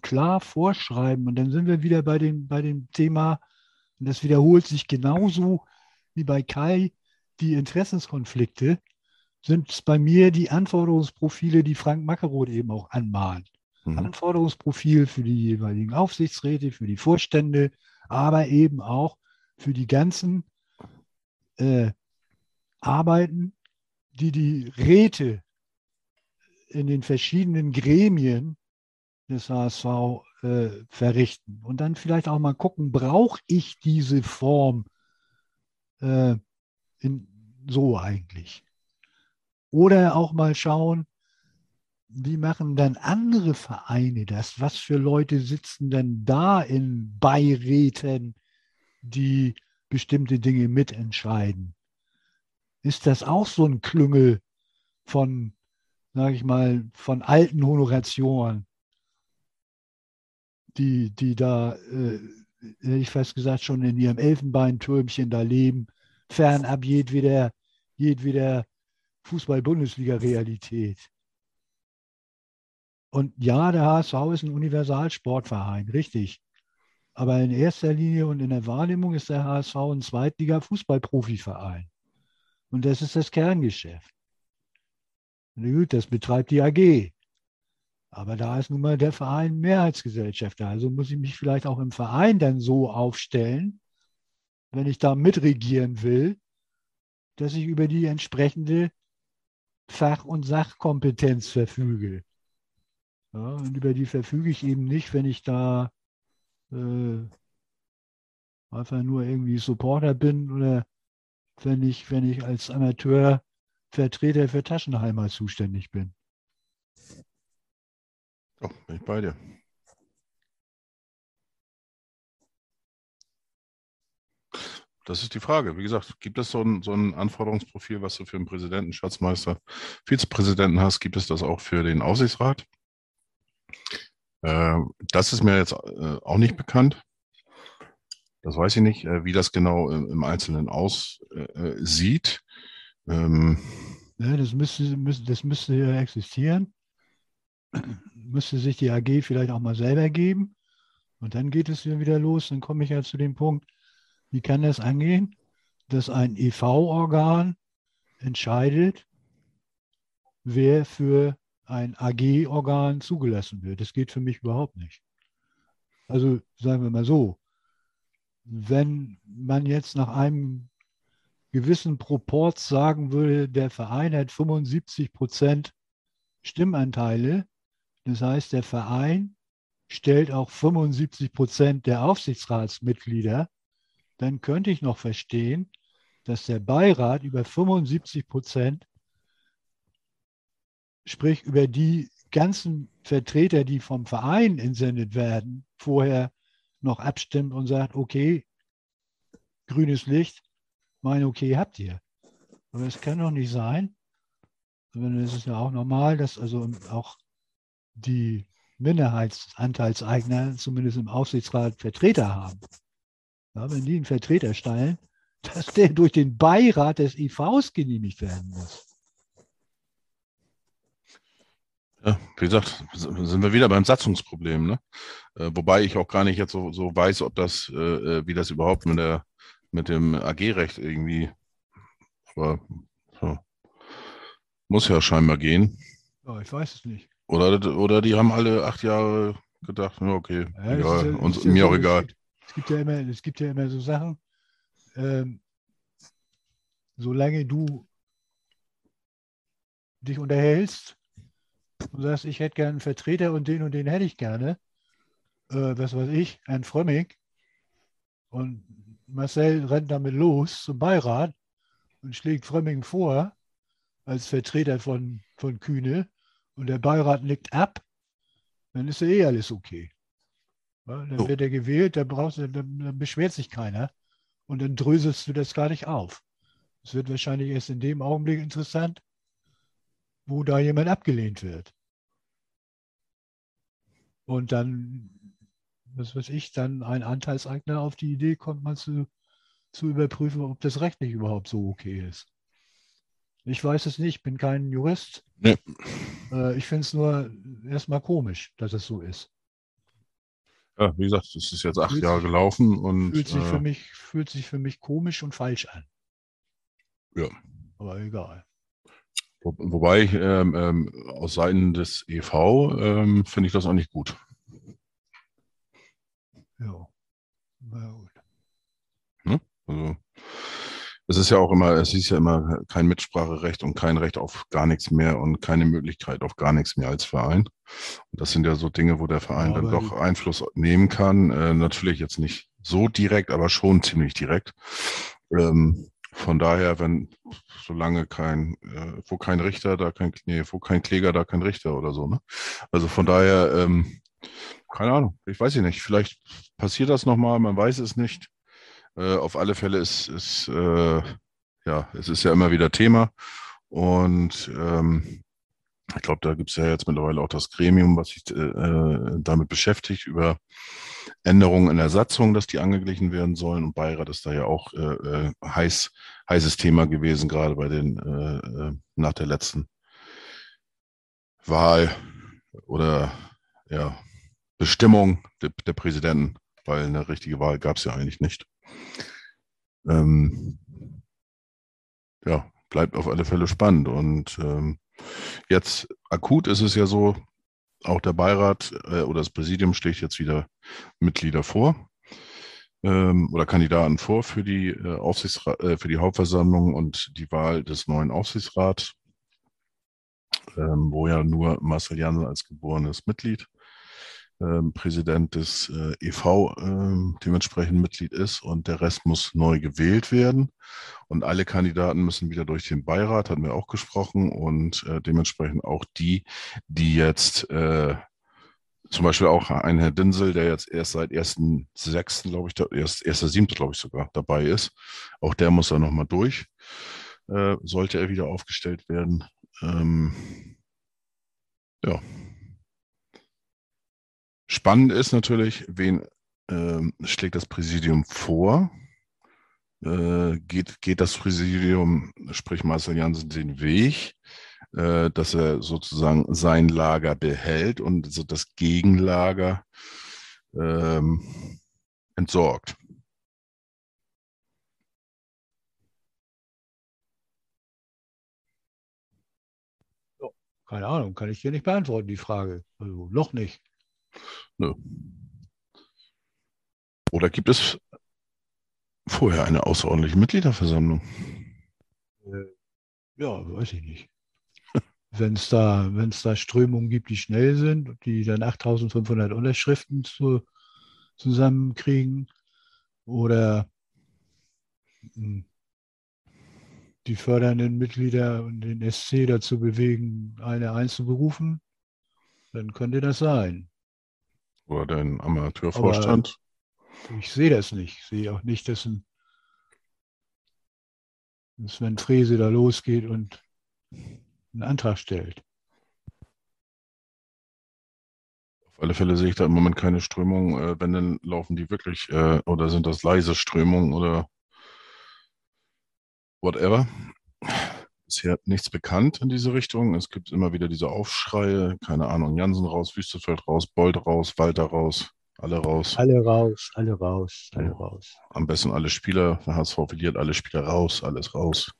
klar vorschreiben. Und dann sind wir wieder bei dem, bei dem Thema, und das wiederholt sich genauso wie bei Kai, die Interessenskonflikte sind es bei mir die Anforderungsprofile, die Frank Mackeroth eben auch anmahnt. Mhm. Anforderungsprofil für die jeweiligen Aufsichtsräte, für die Vorstände, aber eben auch für die ganzen äh, Arbeiten, die die Räte in den verschiedenen Gremien des HSV äh, verrichten. Und dann vielleicht auch mal gucken, brauche ich diese Form äh, in, so eigentlich? Oder auch mal schauen, wie machen dann andere Vereine das? Was für Leute sitzen denn da in Beiräten, die bestimmte Dinge mitentscheiden? Ist das auch so ein Klüngel von, sage ich mal, von alten Honorationen, die, die da, äh, hätte ich fast gesagt, schon in ihrem Elfenbeintürmchen da leben, fernab jedweder, jedweder Fußball-Bundesliga-Realität? Und ja, der HSV ist ein Universalsportverein, richtig. Aber in erster Linie und in der Wahrnehmung ist der HSV ein Zweitliga-Fußballprofiverein. Und das ist das Kerngeschäft. Und gut, das betreibt die AG. Aber da ist nun mal der Verein Mehrheitsgesellschafter. Also muss ich mich vielleicht auch im Verein dann so aufstellen, wenn ich da mitregieren will, dass ich über die entsprechende Fach- und Sachkompetenz verfüge. Ja, und über die verfüge ich eben nicht, wenn ich da äh, einfach nur irgendwie Supporter bin oder wenn ich, wenn ich als Amateur Vertreter für Taschenheimer zuständig bin. Oh, bin ich bei dir. Das ist die Frage. Wie gesagt, gibt es so ein, so ein Anforderungsprofil, was du für einen Präsidenten, Schatzmeister, Vizepräsidenten hast? Gibt es das auch für den Aufsichtsrat? Äh, das ist mir jetzt äh, auch nicht bekannt. Das weiß ich nicht, äh, wie das genau im Einzelnen aussieht. Ähm, das, müsste, das müsste ja existieren. Müsste sich die AG vielleicht auch mal selber geben. Und dann geht es wieder los. Dann komme ich ja zu dem Punkt, wie kann das angehen, dass ein EV-Organ entscheidet, wer für ein AG-Organ zugelassen wird. Das geht für mich überhaupt nicht. Also sagen wir mal so, wenn man jetzt nach einem gewissen Proports sagen würde, der Verein hat 75 Prozent Stimmanteile, das heißt, der Verein stellt auch 75 Prozent der Aufsichtsratsmitglieder, dann könnte ich noch verstehen, dass der Beirat über 75 Prozent sprich über die ganzen Vertreter, die vom Verein entsendet werden, vorher noch abstimmt und sagt, okay, grünes Licht, mein Okay habt ihr. Aber es kann doch nicht sein, sondern es ist ja auch normal, dass also auch die Minderheitsanteilseigner zumindest im Aufsichtsrat Vertreter haben. Ja, wenn die einen Vertreter stellen, dass der durch den Beirat des IVs genehmigt werden muss. Ja, wie gesagt, sind wir wieder beim Satzungsproblem. Ne? Äh, wobei ich auch gar nicht jetzt so, so weiß, ob das, äh, äh wie das überhaupt mit, der, mit dem AG-Recht irgendwie, aber so. muss ja scheinbar gehen. Ja, ich weiß es nicht. Oder, oder die haben alle acht Jahre gedacht, okay, ja, egal, ja, uns, mir auch egal. Es gibt, ja immer, es gibt ja immer so Sachen, ähm, solange du dich unterhältst und sagst, ich hätte gerne einen Vertreter und den und den hätte ich gerne, äh, was weiß ich, Herrn Frömmig, und Marcel rennt damit los zum Beirat und schlägt Frömming vor als Vertreter von, von Kühne und der Beirat nickt ab, dann ist ja eh alles okay. Ja, dann so. wird er gewählt, dann, brauchst, dann, dann beschwert sich keiner und dann dröselst du das gar nicht auf. Es wird wahrscheinlich erst in dem Augenblick interessant, wo da jemand abgelehnt wird. Und dann, was weiß ich, dann ein Anteilseigner auf die Idee kommt, mal zu, zu überprüfen, ob das rechtlich überhaupt so okay ist. Ich weiß es nicht, bin kein Jurist. Nee. Äh, ich finde es nur erstmal komisch, dass es so ist. Ja, wie gesagt, es ist jetzt acht fühlt Jahre gelaufen und. Fühlt sich, äh, für mich, fühlt sich für mich komisch und falsch an. Ja. Aber egal. Wo, wobei ähm, ähm, aus Seiten des EV ähm, finde ich das auch nicht gut. Ja. Na gut. Hm? Also, es ist ja auch immer, es ist ja immer kein Mitspracherecht und kein Recht auf gar nichts mehr und keine Möglichkeit auf gar nichts mehr als Verein. Und das sind ja so Dinge, wo der Verein ja, dann doch Einfluss nehmen kann. Äh, natürlich jetzt nicht so direkt, aber schon ziemlich direkt. Ähm, von daher, wenn, solange kein, äh, wo kein Richter, da kein, nee, wo kein Kläger, da kein Richter oder so, ne? Also von daher, ähm, keine Ahnung, ich weiß nicht, vielleicht passiert das nochmal, man weiß es nicht. Äh, auf alle Fälle ist, ist äh, ja, es ist ja immer wieder Thema und ähm, ich glaube, da gibt es ja jetzt mittlerweile auch das Gremium, was sich äh, äh, damit beschäftigt, über Änderungen in der Satzung, dass die angeglichen werden sollen. Und Beirat ist da ja auch äh, äh heiß, heißes Thema gewesen, gerade bei den äh, äh, nach der letzten Wahl oder ja, Bestimmung der, der Präsidenten, weil eine richtige Wahl gab es ja eigentlich nicht. Ähm, ja, bleibt auf alle Fälle spannend. Und ähm, Jetzt akut ist es ja so, auch der Beirat äh, oder das Präsidium schlägt jetzt wieder Mitglieder vor ähm, oder Kandidaten vor für die, äh, Aufsichtsrat, äh, für die Hauptversammlung und die Wahl des neuen Aufsichtsrats, ähm, wo ja nur Marcel Jansen als geborenes Mitglied Präsident des äh, EV äh, dementsprechend Mitglied ist und der Rest muss neu gewählt werden. Und alle Kandidaten müssen wieder durch den Beirat, hatten wir auch gesprochen, und äh, dementsprechend auch die, die jetzt äh, zum Beispiel auch ein Herr Dinsel, der jetzt erst seit 1.6., glaube ich, erst 1.7., glaube ich sogar, dabei ist. Auch der muss da nochmal durch, äh, sollte er wieder aufgestellt werden. Ähm, ja, Spannend ist natürlich, wen äh, schlägt das Präsidium vor? Äh, geht, geht das Präsidium, sprich Marcel Janssen, den Weg, äh, dass er sozusagen sein Lager behält und so das Gegenlager ähm, entsorgt? Keine Ahnung, kann ich dir nicht beantworten, die Frage. Also noch nicht. Nö. Oder gibt es vorher eine außerordentliche Mitgliederversammlung? Äh, ja, weiß ich nicht. Wenn es da, da Strömungen gibt, die schnell sind, die dann 8500 Unterschriften zu, zusammenkriegen oder hm, die fördernden Mitglieder und den SC dazu bewegen, eine einzuberufen, dann könnte das sein. Oder dein Amateurvorstand? Aber ich sehe das nicht. Ich sehe auch nicht, dass ein Sven Frese da losgeht und einen Antrag stellt. Auf alle Fälle sehe ich da im Moment keine Strömung. Äh, wenn, dann laufen die wirklich, äh, oder sind das leise Strömungen oder whatever. Bisher nichts bekannt in diese Richtung. Es gibt immer wieder diese Aufschreie, keine Ahnung, Jansen raus, Wüstefeld raus, Bold raus, Walter raus, alle raus. Alle raus, alle raus, alle raus. Am besten alle Spieler, der HSV verliert, alle Spieler raus, alles raus.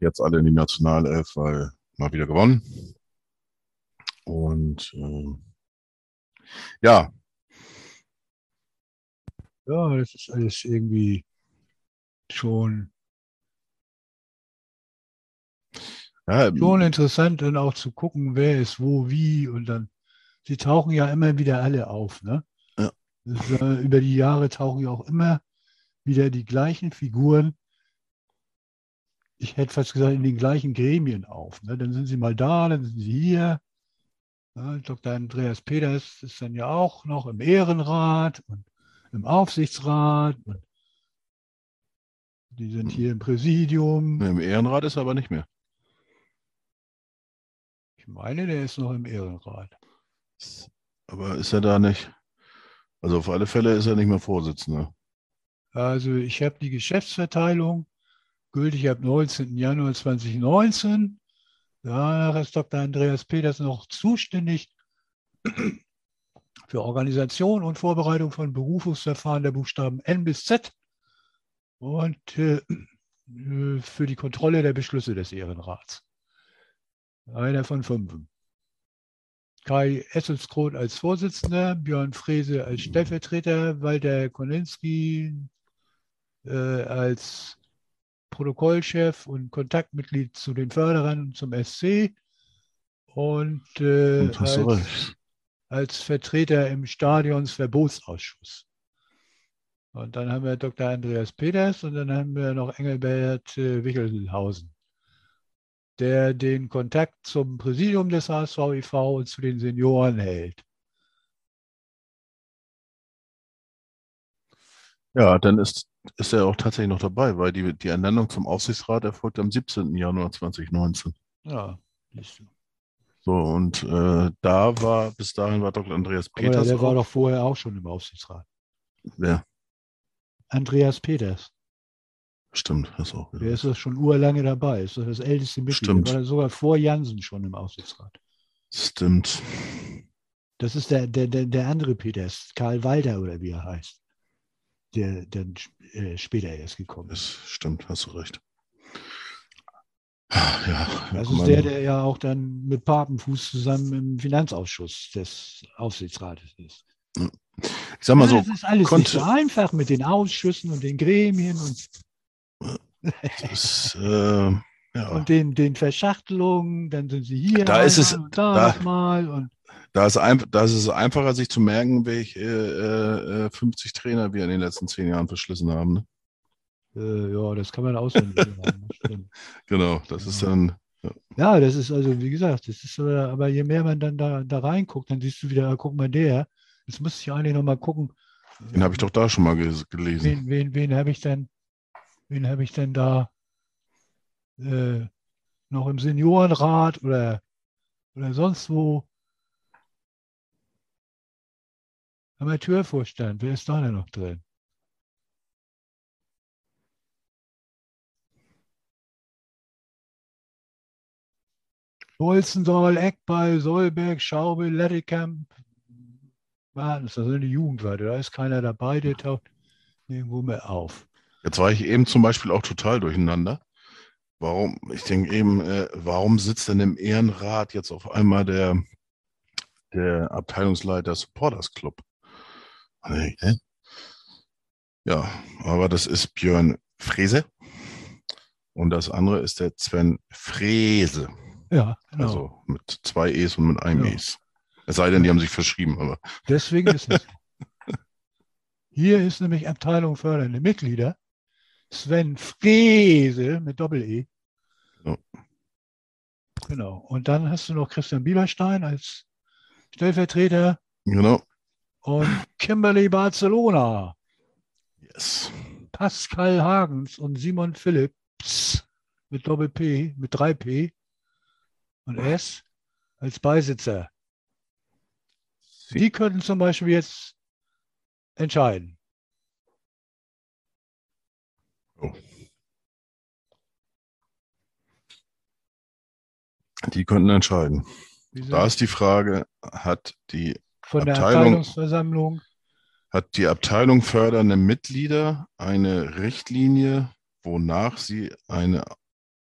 Jetzt alle in die Nationalelf, weil mal wieder gewonnen. Und äh, ja, Ja, das ist alles irgendwie schon, ja schon interessant, dann auch zu gucken, wer ist wo, wie und dann, sie tauchen ja immer wieder alle auf, ne? Ja. Ist, äh, über die Jahre tauchen ja auch immer wieder die gleichen Figuren, ich hätte fast gesagt, in den gleichen Gremien auf. Ne? Dann sind sie mal da, dann sind sie hier. Ja, Dr. Andreas Peters ist dann ja auch noch im Ehrenrat und im Aufsichtsrat. Und die sind hier im Präsidium. im Ehrenrat ist er aber nicht mehr. Ich meine, der ist noch im Ehrenrat. Aber ist er da nicht? Also auf alle Fälle ist er nicht mehr Vorsitzender. Also ich habe die Geschäftsverteilung gültig ab 19. Januar 2019. Danach ist Dr. Andreas Peters noch zuständig für Organisation und Vorbereitung von Berufungsverfahren der Buchstaben N bis Z und äh, für die Kontrolle der Beschlüsse des Ehrenrats. Einer von fünf. Kai Esselskroth als Vorsitzender, Björn Frese als Stellvertreter, Walter Koninski äh, als Protokollchef und Kontaktmitglied zu den Förderern und zum SC und, äh, als, als Vertreter im Stadionsverbotsausschuss. Und dann haben wir Dr. Andreas Peters und dann haben wir noch Engelbert äh, Wichelhausen, der den Kontakt zum Präsidium des HSV e.V. und zu den Senioren hält. Ja, dann ist, ist er auch tatsächlich noch dabei, weil die, die Ernennung zum Aufsichtsrat erfolgt am 17. Januar 2019. Ja, siehst du. So, und äh, da war, bis dahin war Dr. Andreas Aber Peters. der war auch. doch vorher auch schon im Aufsichtsrat. Ja, Andreas Peters. Stimmt, hast auch Der ist doch schon urlange dabei. Ist doch das älteste Mitglied. Stimmt. Der war sogar vor Jansen schon im Aufsichtsrat. Stimmt. Das ist der, der, der, der andere Peters, Karl Walter oder wie er heißt, der dann äh, später erst gekommen ist. Das stimmt, hast du recht. Ja, Das ist der, der ja auch dann mit Papenfuß zusammen im Finanzausschuss des Aufsichtsrates ist. ich sag mal Ja, so, das ist alles nicht so einfach mit den Ausschüssen und den Gremien und, das, äh, ja, und den, den Verschachtelungen. Dann sind sie hier Da ist es- da, da- nochmal. Und da ist, ein, da ist es einfacher, sich zu merken, welche äh, äh, 50 Trainer wir in den letzten zehn Jahren verschlissen haben. Ne? äh, ja, das kann man auswendig stimmt. Genau, das ist Ja. dann, Ja, das ist also, wie gesagt, das ist aber, aber je mehr man dann da, da reinguckt, dann siehst du wieder, ah, guck mal, der. Jetzt muss ich eigentlich nochmal gucken. den habe ich doch da schon mal gelesen. Wen, wen, wen habe ich denn, wen habe ich denn da äh, noch im Seniorenrat oder, oder sonst wo? Amateurvorstand, wer ist da denn noch drin? Bolzendahl, Eckball, Solberg, Schaube, Lettekamp. Warten, das ist die Jugendwarte. Da ist keiner dabei, der taucht irgendwo mehr auf. Jetzt war ich eben zum Beispiel auch total durcheinander. Warum, ich denke eben, äh, warum sitzt denn im Ehrenrat jetzt auf einmal der, der Abteilungsleiter Supporters Club? Hä? Ja, aber das ist Björn Frese und das andere ist der Sven Frese. Ja, genau. Also mit zwei E's und mit einem Ja. E's. Es sei denn, die haben sich verschrieben, aber Deswegen ist es. Hier ist nämlich Abteilung fördernde Mitglieder. Sven Frese mit Doppel-E. Ja. Genau. Und dann hast du noch Christian Bieberstein als Stellvertreter genau. und Kimberly Barcelona. Yes. Pascal Hagens und Simon Philipps mit Doppel-P, mit 3P und S als Beisitzer. Die könnten zum Beispiel jetzt entscheiden. Die könnten entscheiden. Die Da ist die Frage, hat die, von der Abteilung- Abteilungsversammlung hat die Abteilung fördernde Mitglieder eine Richtlinie, wonach sie eine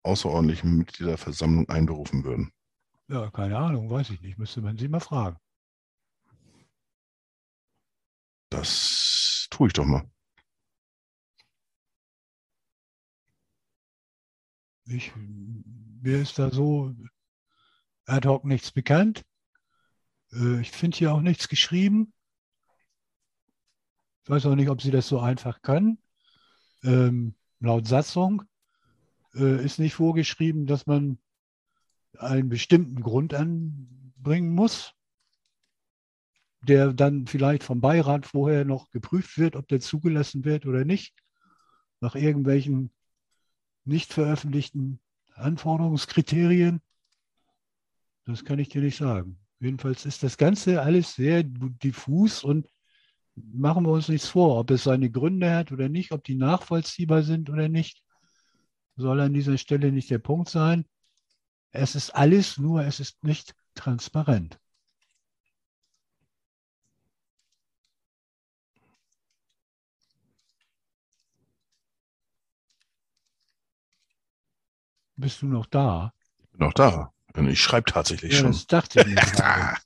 außerordentliche Mitgliederversammlung einberufen würden? Ja, keine Ahnung, weiß ich nicht. Müsste man sie mal fragen. Das tue ich doch mal. Ich, mir ist da so ad hoc nichts bekannt. Äh, Ich finde hier auch nichts geschrieben. Ich weiß auch nicht, ob Sie das so einfach können. Ähm, laut Satzung äh, ist nicht vorgeschrieben, dass man einen bestimmten Grund anbringen muss, der dann vielleicht vom Beirat vorher noch geprüft wird, ob der zugelassen wird oder nicht, nach irgendwelchen nicht veröffentlichten Anforderungskriterien. Das kann ich dir nicht sagen. Jedenfalls ist das Ganze alles sehr diffus und machen wir uns nichts vor, ob es seine Gründe hat oder nicht, ob die nachvollziehbar sind oder nicht, soll an dieser Stelle nicht der Punkt sein. Es ist alles, nur es ist nicht transparent. Bist du noch da? Noch da. Ich schreibe tatsächlich Ja, schon. das dachte ich gerade.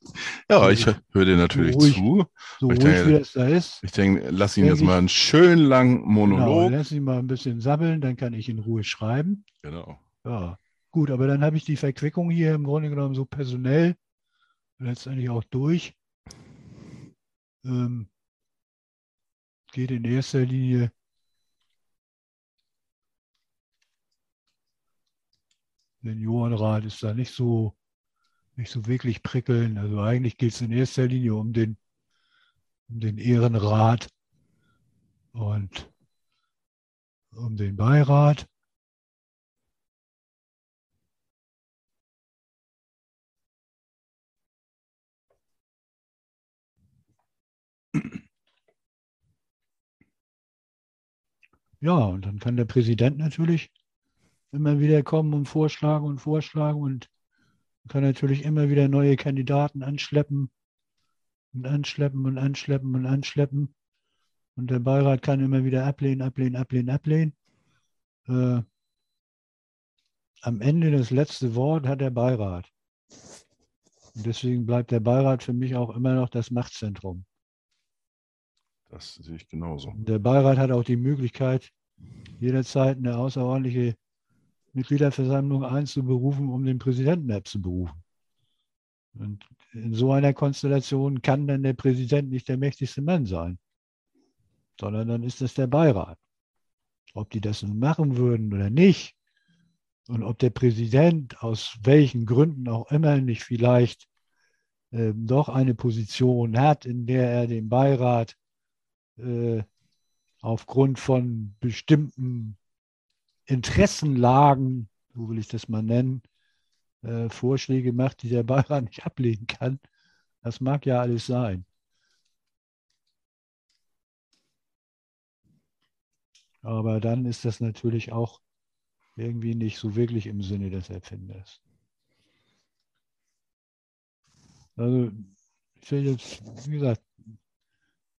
Ja, ich höre dir natürlich Ruhig. zu. So Ich ruhig denke, wie es da ist. Ich denke, lass ihn jetzt mal einen schönen langen Genau, Monolog. lass ihn mal ein bisschen sammeln, dann kann ich in Ruhe schreiben. Genau. Ja, gut, aber dann habe ich die Verquickung hier im Grunde genommen so personell letztendlich auch durch. Ähm, geht in erster Linie Seniorenrat ist da nicht so, nicht so wirklich prickelnd. Also eigentlich geht es in erster Linie um den, um den Ehrenrat und um den Beirat. Ja, und dann kann der Präsident natürlich immer wieder kommen und vorschlagen und vorschlagen und kann natürlich immer wieder neue Kandidaten anschleppen und anschleppen und anschleppen und anschleppen. Und der Beirat kann immer wieder ablehnen, ablehnen, ablehnen, ablehnen. Äh, am Ende das letzte Wort hat der Beirat. Und deswegen bleibt der Beirat für mich auch immer noch das Machtzentrum. Das sehe ich genauso. Der Beirat hat auch die Möglichkeit, jederzeit eine außerordentliche Mitgliederversammlung einzuberufen, um den Präsidenten abzuberufen. Und in so einer Konstellation kann dann der Präsident nicht der mächtigste Mann sein, sondern dann ist es der Beirat. Ob die das nun machen würden oder nicht und ob der Präsident aus welchen Gründen auch immer nicht vielleicht äh, doch eine Position hat, in der er den Beirat äh, aufgrund von bestimmten Interessenlagen, so will ich das mal nennen, äh, Vorschläge macht, die der Beirat nicht ablehnen kann. Das mag ja alles sein. Aber dann ist das natürlich auch irgendwie nicht so wirklich im Sinne des Erfinders. Also, ich will jetzt, wie gesagt,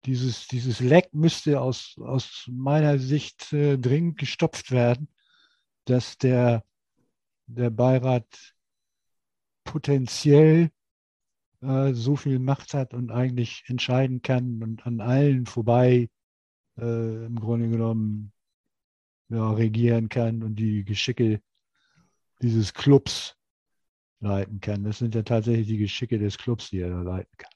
dieses, dieses Leck müsste aus, aus meiner Sicht äh, dringend gestopft werden, dass der, der Beirat potenziell äh, so viel Macht hat und eigentlich entscheiden kann und an allen vorbei äh, im Grunde genommen ja, regieren kann und die Geschicke dieses Clubs leiten kann. Das sind ja tatsächlich die Geschicke des Clubs, die er da leiten kann.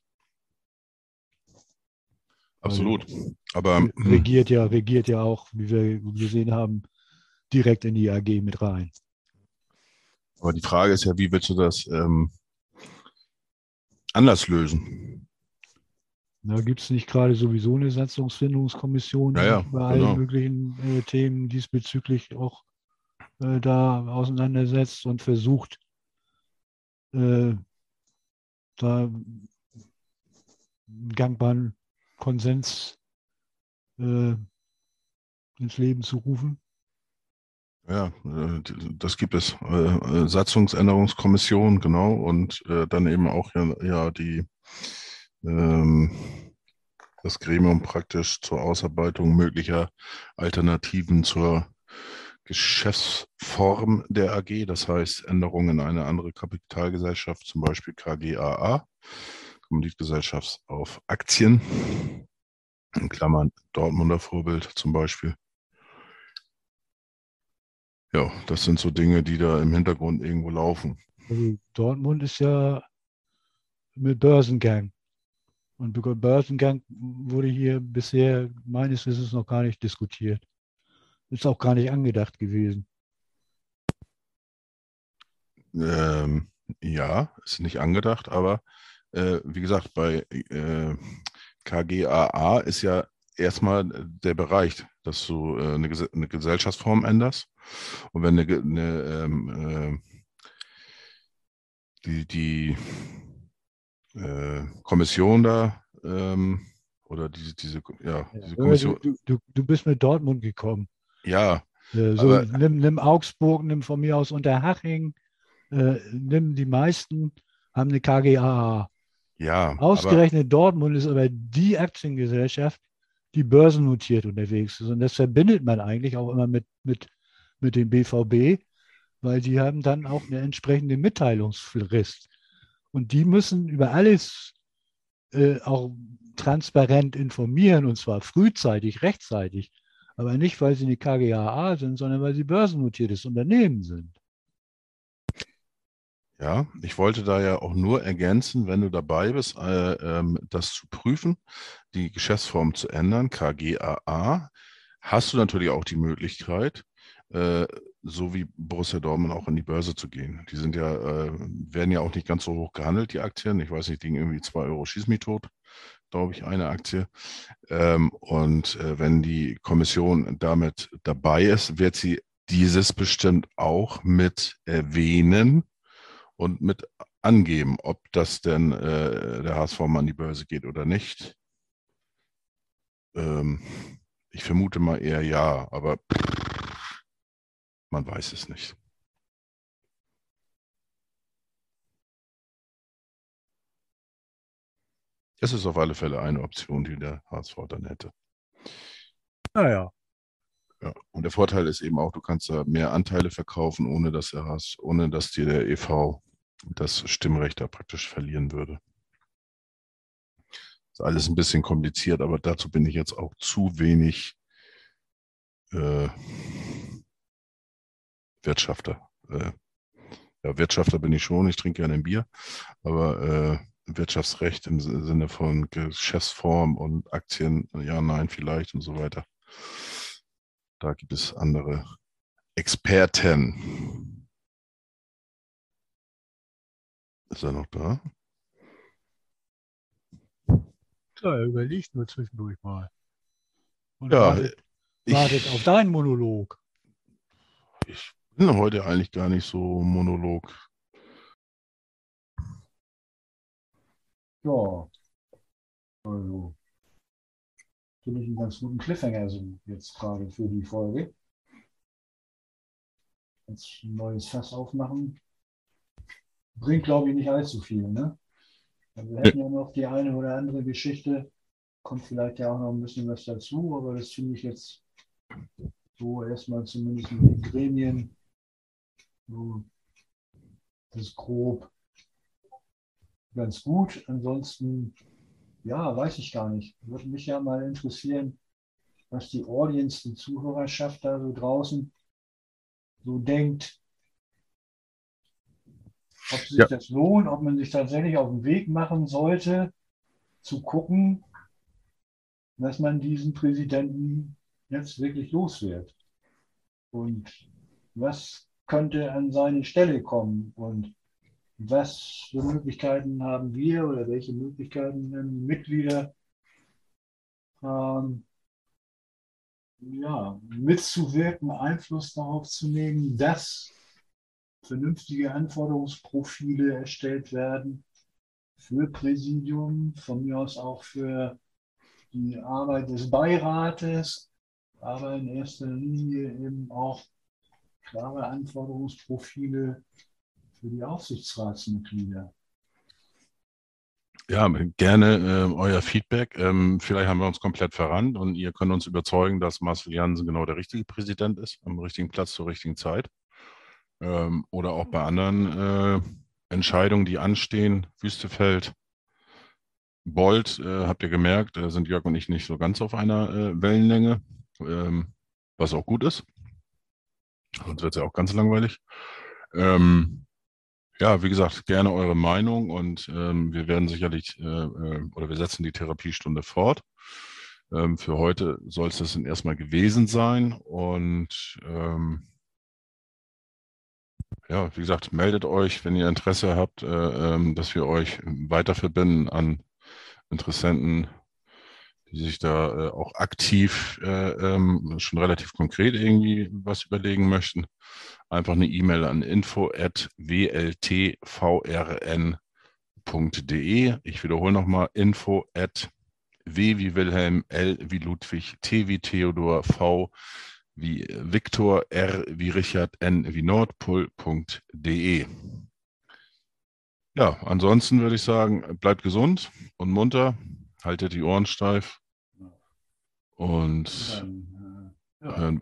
Absolut. Aber hm, regiert ja, regiert ja auch, wie wir gesehen haben, direkt in die AG mit rein. Aber die Frage ist ja, wie willst du das ähm, anders lösen? Da gibt es nicht gerade sowieso eine Satzungsfindungskommission, die Ja, ja, bei allen genau. möglichen äh, Themen diesbezüglich auch äh, da auseinandersetzt und versucht, äh, da einen gangbaren Konsens äh, ins Leben zu rufen. Ja, äh, das gibt es. Äh, äh, Satzungsänderungskommission, genau, und dann eben auch ja, ja die ähm, das Gremium praktisch zur Ausarbeitung möglicher Alternativen zur Geschäftsform der AG, das heißt Änderungen in eine andere Kapitalgesellschaft, zum Beispiel KGAA, Kommanditgesellschaft auf Aktien, in Klammern Dortmunder Vorbild zum Beispiel. Ja, das sind so Dinge, die da im Hintergrund irgendwo laufen. Also Dortmund ist ja mit Börsengang. Und Börsengang wurde hier bisher meines Wissens noch gar nicht diskutiert. Ist auch gar nicht angedacht gewesen. Ähm, ja, ist nicht angedacht, aber äh, wie gesagt, bei äh, KGAA ist ja erstmal der Bereich, dass du äh, eine, Ges eine Gesellschaftsform änderst. Und wenn eine, eine ähm, äh, die, die äh, Kommission da ähm, oder diese, diese, ja, diese Aber Kommission, Du, du, du bist mit Dortmund gekommen. ja, Äh, So, Aber- nimm, nimm Augsburg, nimm von mir aus Unterhaching, äh, nimm die meisten, haben eine KGAA. ja, aber, Ausgerechnet Dortmund ist aber die Aktiengesellschaft, die börsennotiert unterwegs ist. Und das verbindet man eigentlich auch immer mit, mit, mit dem BVB, weil die haben dann auch eine entsprechende Mitteilungsfrist. Und die müssen über alles äh, auch transparent informieren, und zwar frühzeitig, rechtzeitig. Aber nicht, weil sie eine KGAA sind, sondern weil sie börsennotiertes Unternehmen sind. Ja, ich wollte da ja auch nur ergänzen, wenn du dabei bist, äh, ähm, das zu prüfen, die Geschäftsform zu ändern, KGAA, hast du natürlich auch die Möglichkeit, äh, so wie Borussia Dortmund auch an die Börse zu gehen. Die sind ja, äh, werden ja auch nicht ganz so hoch gehandelt, die Aktien. Ich weiß nicht, liegen irgendwie 2 Euro schieß mich tot, glaube ich, eine Aktie. Ähm, und äh, wenn die Kommission damit dabei ist, wird sie dieses bestimmt auch mit erwähnen und mit angeben, ob das denn äh, der HSV mal an die Börse geht oder nicht. Ähm, ich vermute mal eher ja, aber man weiß es nicht. Es ist auf alle Fälle eine Option, die der HSV dann hätte. Naja. Ja. Und der Vorteil ist eben auch, du kannst da mehr Anteile verkaufen, ohne dass, der HS, ohne dass dir der EV das Stimmrecht da praktisch verlieren würde. Ist alles ein bisschen kompliziert, aber dazu bin ich jetzt auch zu wenig äh, Wirtschafter. Äh, ja, Wirtschafter bin ich schon, ich trinke gerne ein Bier, aber äh, Wirtschaftsrecht im Sinne von Geschäftsform und Aktien, ja, nein, vielleicht und so weiter. Da gibt es andere Experten. Ist er noch da? Ja, er überlegt nur zwischendurch mal. Und Ja, wartet, wartet auf deinen Monolog. Ich heute eigentlich gar nicht so Monolog. Ja. Also. Finde ich einen ganz guten Cliffhanger so jetzt gerade für die Folge. Jetzt ein neues Fass aufmachen. Bringt, glaube ich, nicht allzu viel, ne? Wir hätten ja noch die eine oder andere Geschichte. Kommt vielleicht ja auch noch ein bisschen was dazu, aber das finde ich jetzt so erstmal zumindest mit den Gremien. So, das ist grob ganz gut. Ansonsten, ja, weiß ich gar nicht. Würde mich ja mal interessieren, was die Audience, die Zuhörerschaft da so draußen so denkt. Ob sich Ja. das lohnt, ob man sich tatsächlich auf den Weg machen sollte, zu gucken, dass man diesen Präsidenten jetzt wirklich los wird. Und was könnte an seine Stelle kommen. Und was für Möglichkeiten haben wir oder welche Möglichkeiten haben Mitglieder? Ähm, ja, mitzuwirken, Einfluss darauf zu nehmen, dass vernünftige Anforderungsprofile erstellt werden für Präsidium, von mir aus auch für die Arbeit des Beirates, aber in erster Linie eben auch klare Anforderungsprofile für die Aufsichtsratsmitglieder. Ja, gerne äh, euer Feedback. Ähm, vielleicht haben wir uns komplett verrannt und ihr könnt uns überzeugen, dass Marcel Jansen genau der richtige Präsident ist, am richtigen Platz zur richtigen Zeit. Ähm, oder auch bei anderen äh, Entscheidungen, die anstehen. Wüstefeld, Bold, äh, habt ihr gemerkt, äh, sind Jörg und ich nicht so ganz auf einer äh, Wellenlänge, ähm, was auch gut ist. Sonst wird es ja auch ganz langweilig. Ähm, ja, wie gesagt, gerne eure Meinung und ähm, wir werden sicherlich äh, äh, oder wir setzen die Therapiestunde fort. Ähm, für heute soll es das dann erstmal gewesen sein und ähm, ja, wie gesagt, meldet euch, wenn ihr Interesse habt, äh, ähm, dass wir euch weiter verbinden an Interessenten, die sich da äh, auch aktiv äh, ähm, schon relativ konkret irgendwie was überlegen möchten einfach eine E-Mail an info@wltvrn.de. Ich wiederhole nochmal info at W wie Wilhelm, L wie Ludwig, T wie Theodor, V wie Viktor, R wie Richard, N wie Nordpol.de. Ja, ansonsten würde ich sagen, bleibt gesund und munter, haltet die Ohren steif und Dann, äh, ja, hören,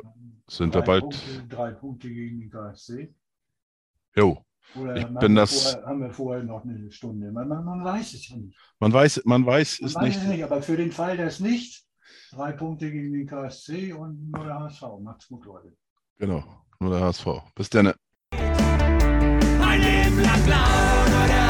sind drei wir bald. Punkte, drei Punkte gegen den KSC. Jo, Oder Ich haben, bin wir das- vorher, haben wir vorher noch eine Stunde? Man, man, man weiß es ja nicht. man weiß, man weiß Man es weiß nicht. es nicht, aber für den Fall, dass nicht, drei Punkte gegen den KSC und nur der HSV. Macht's gut, Leute. Genau, nur der HSV. Bis dann. Ein Leben lang klauen oder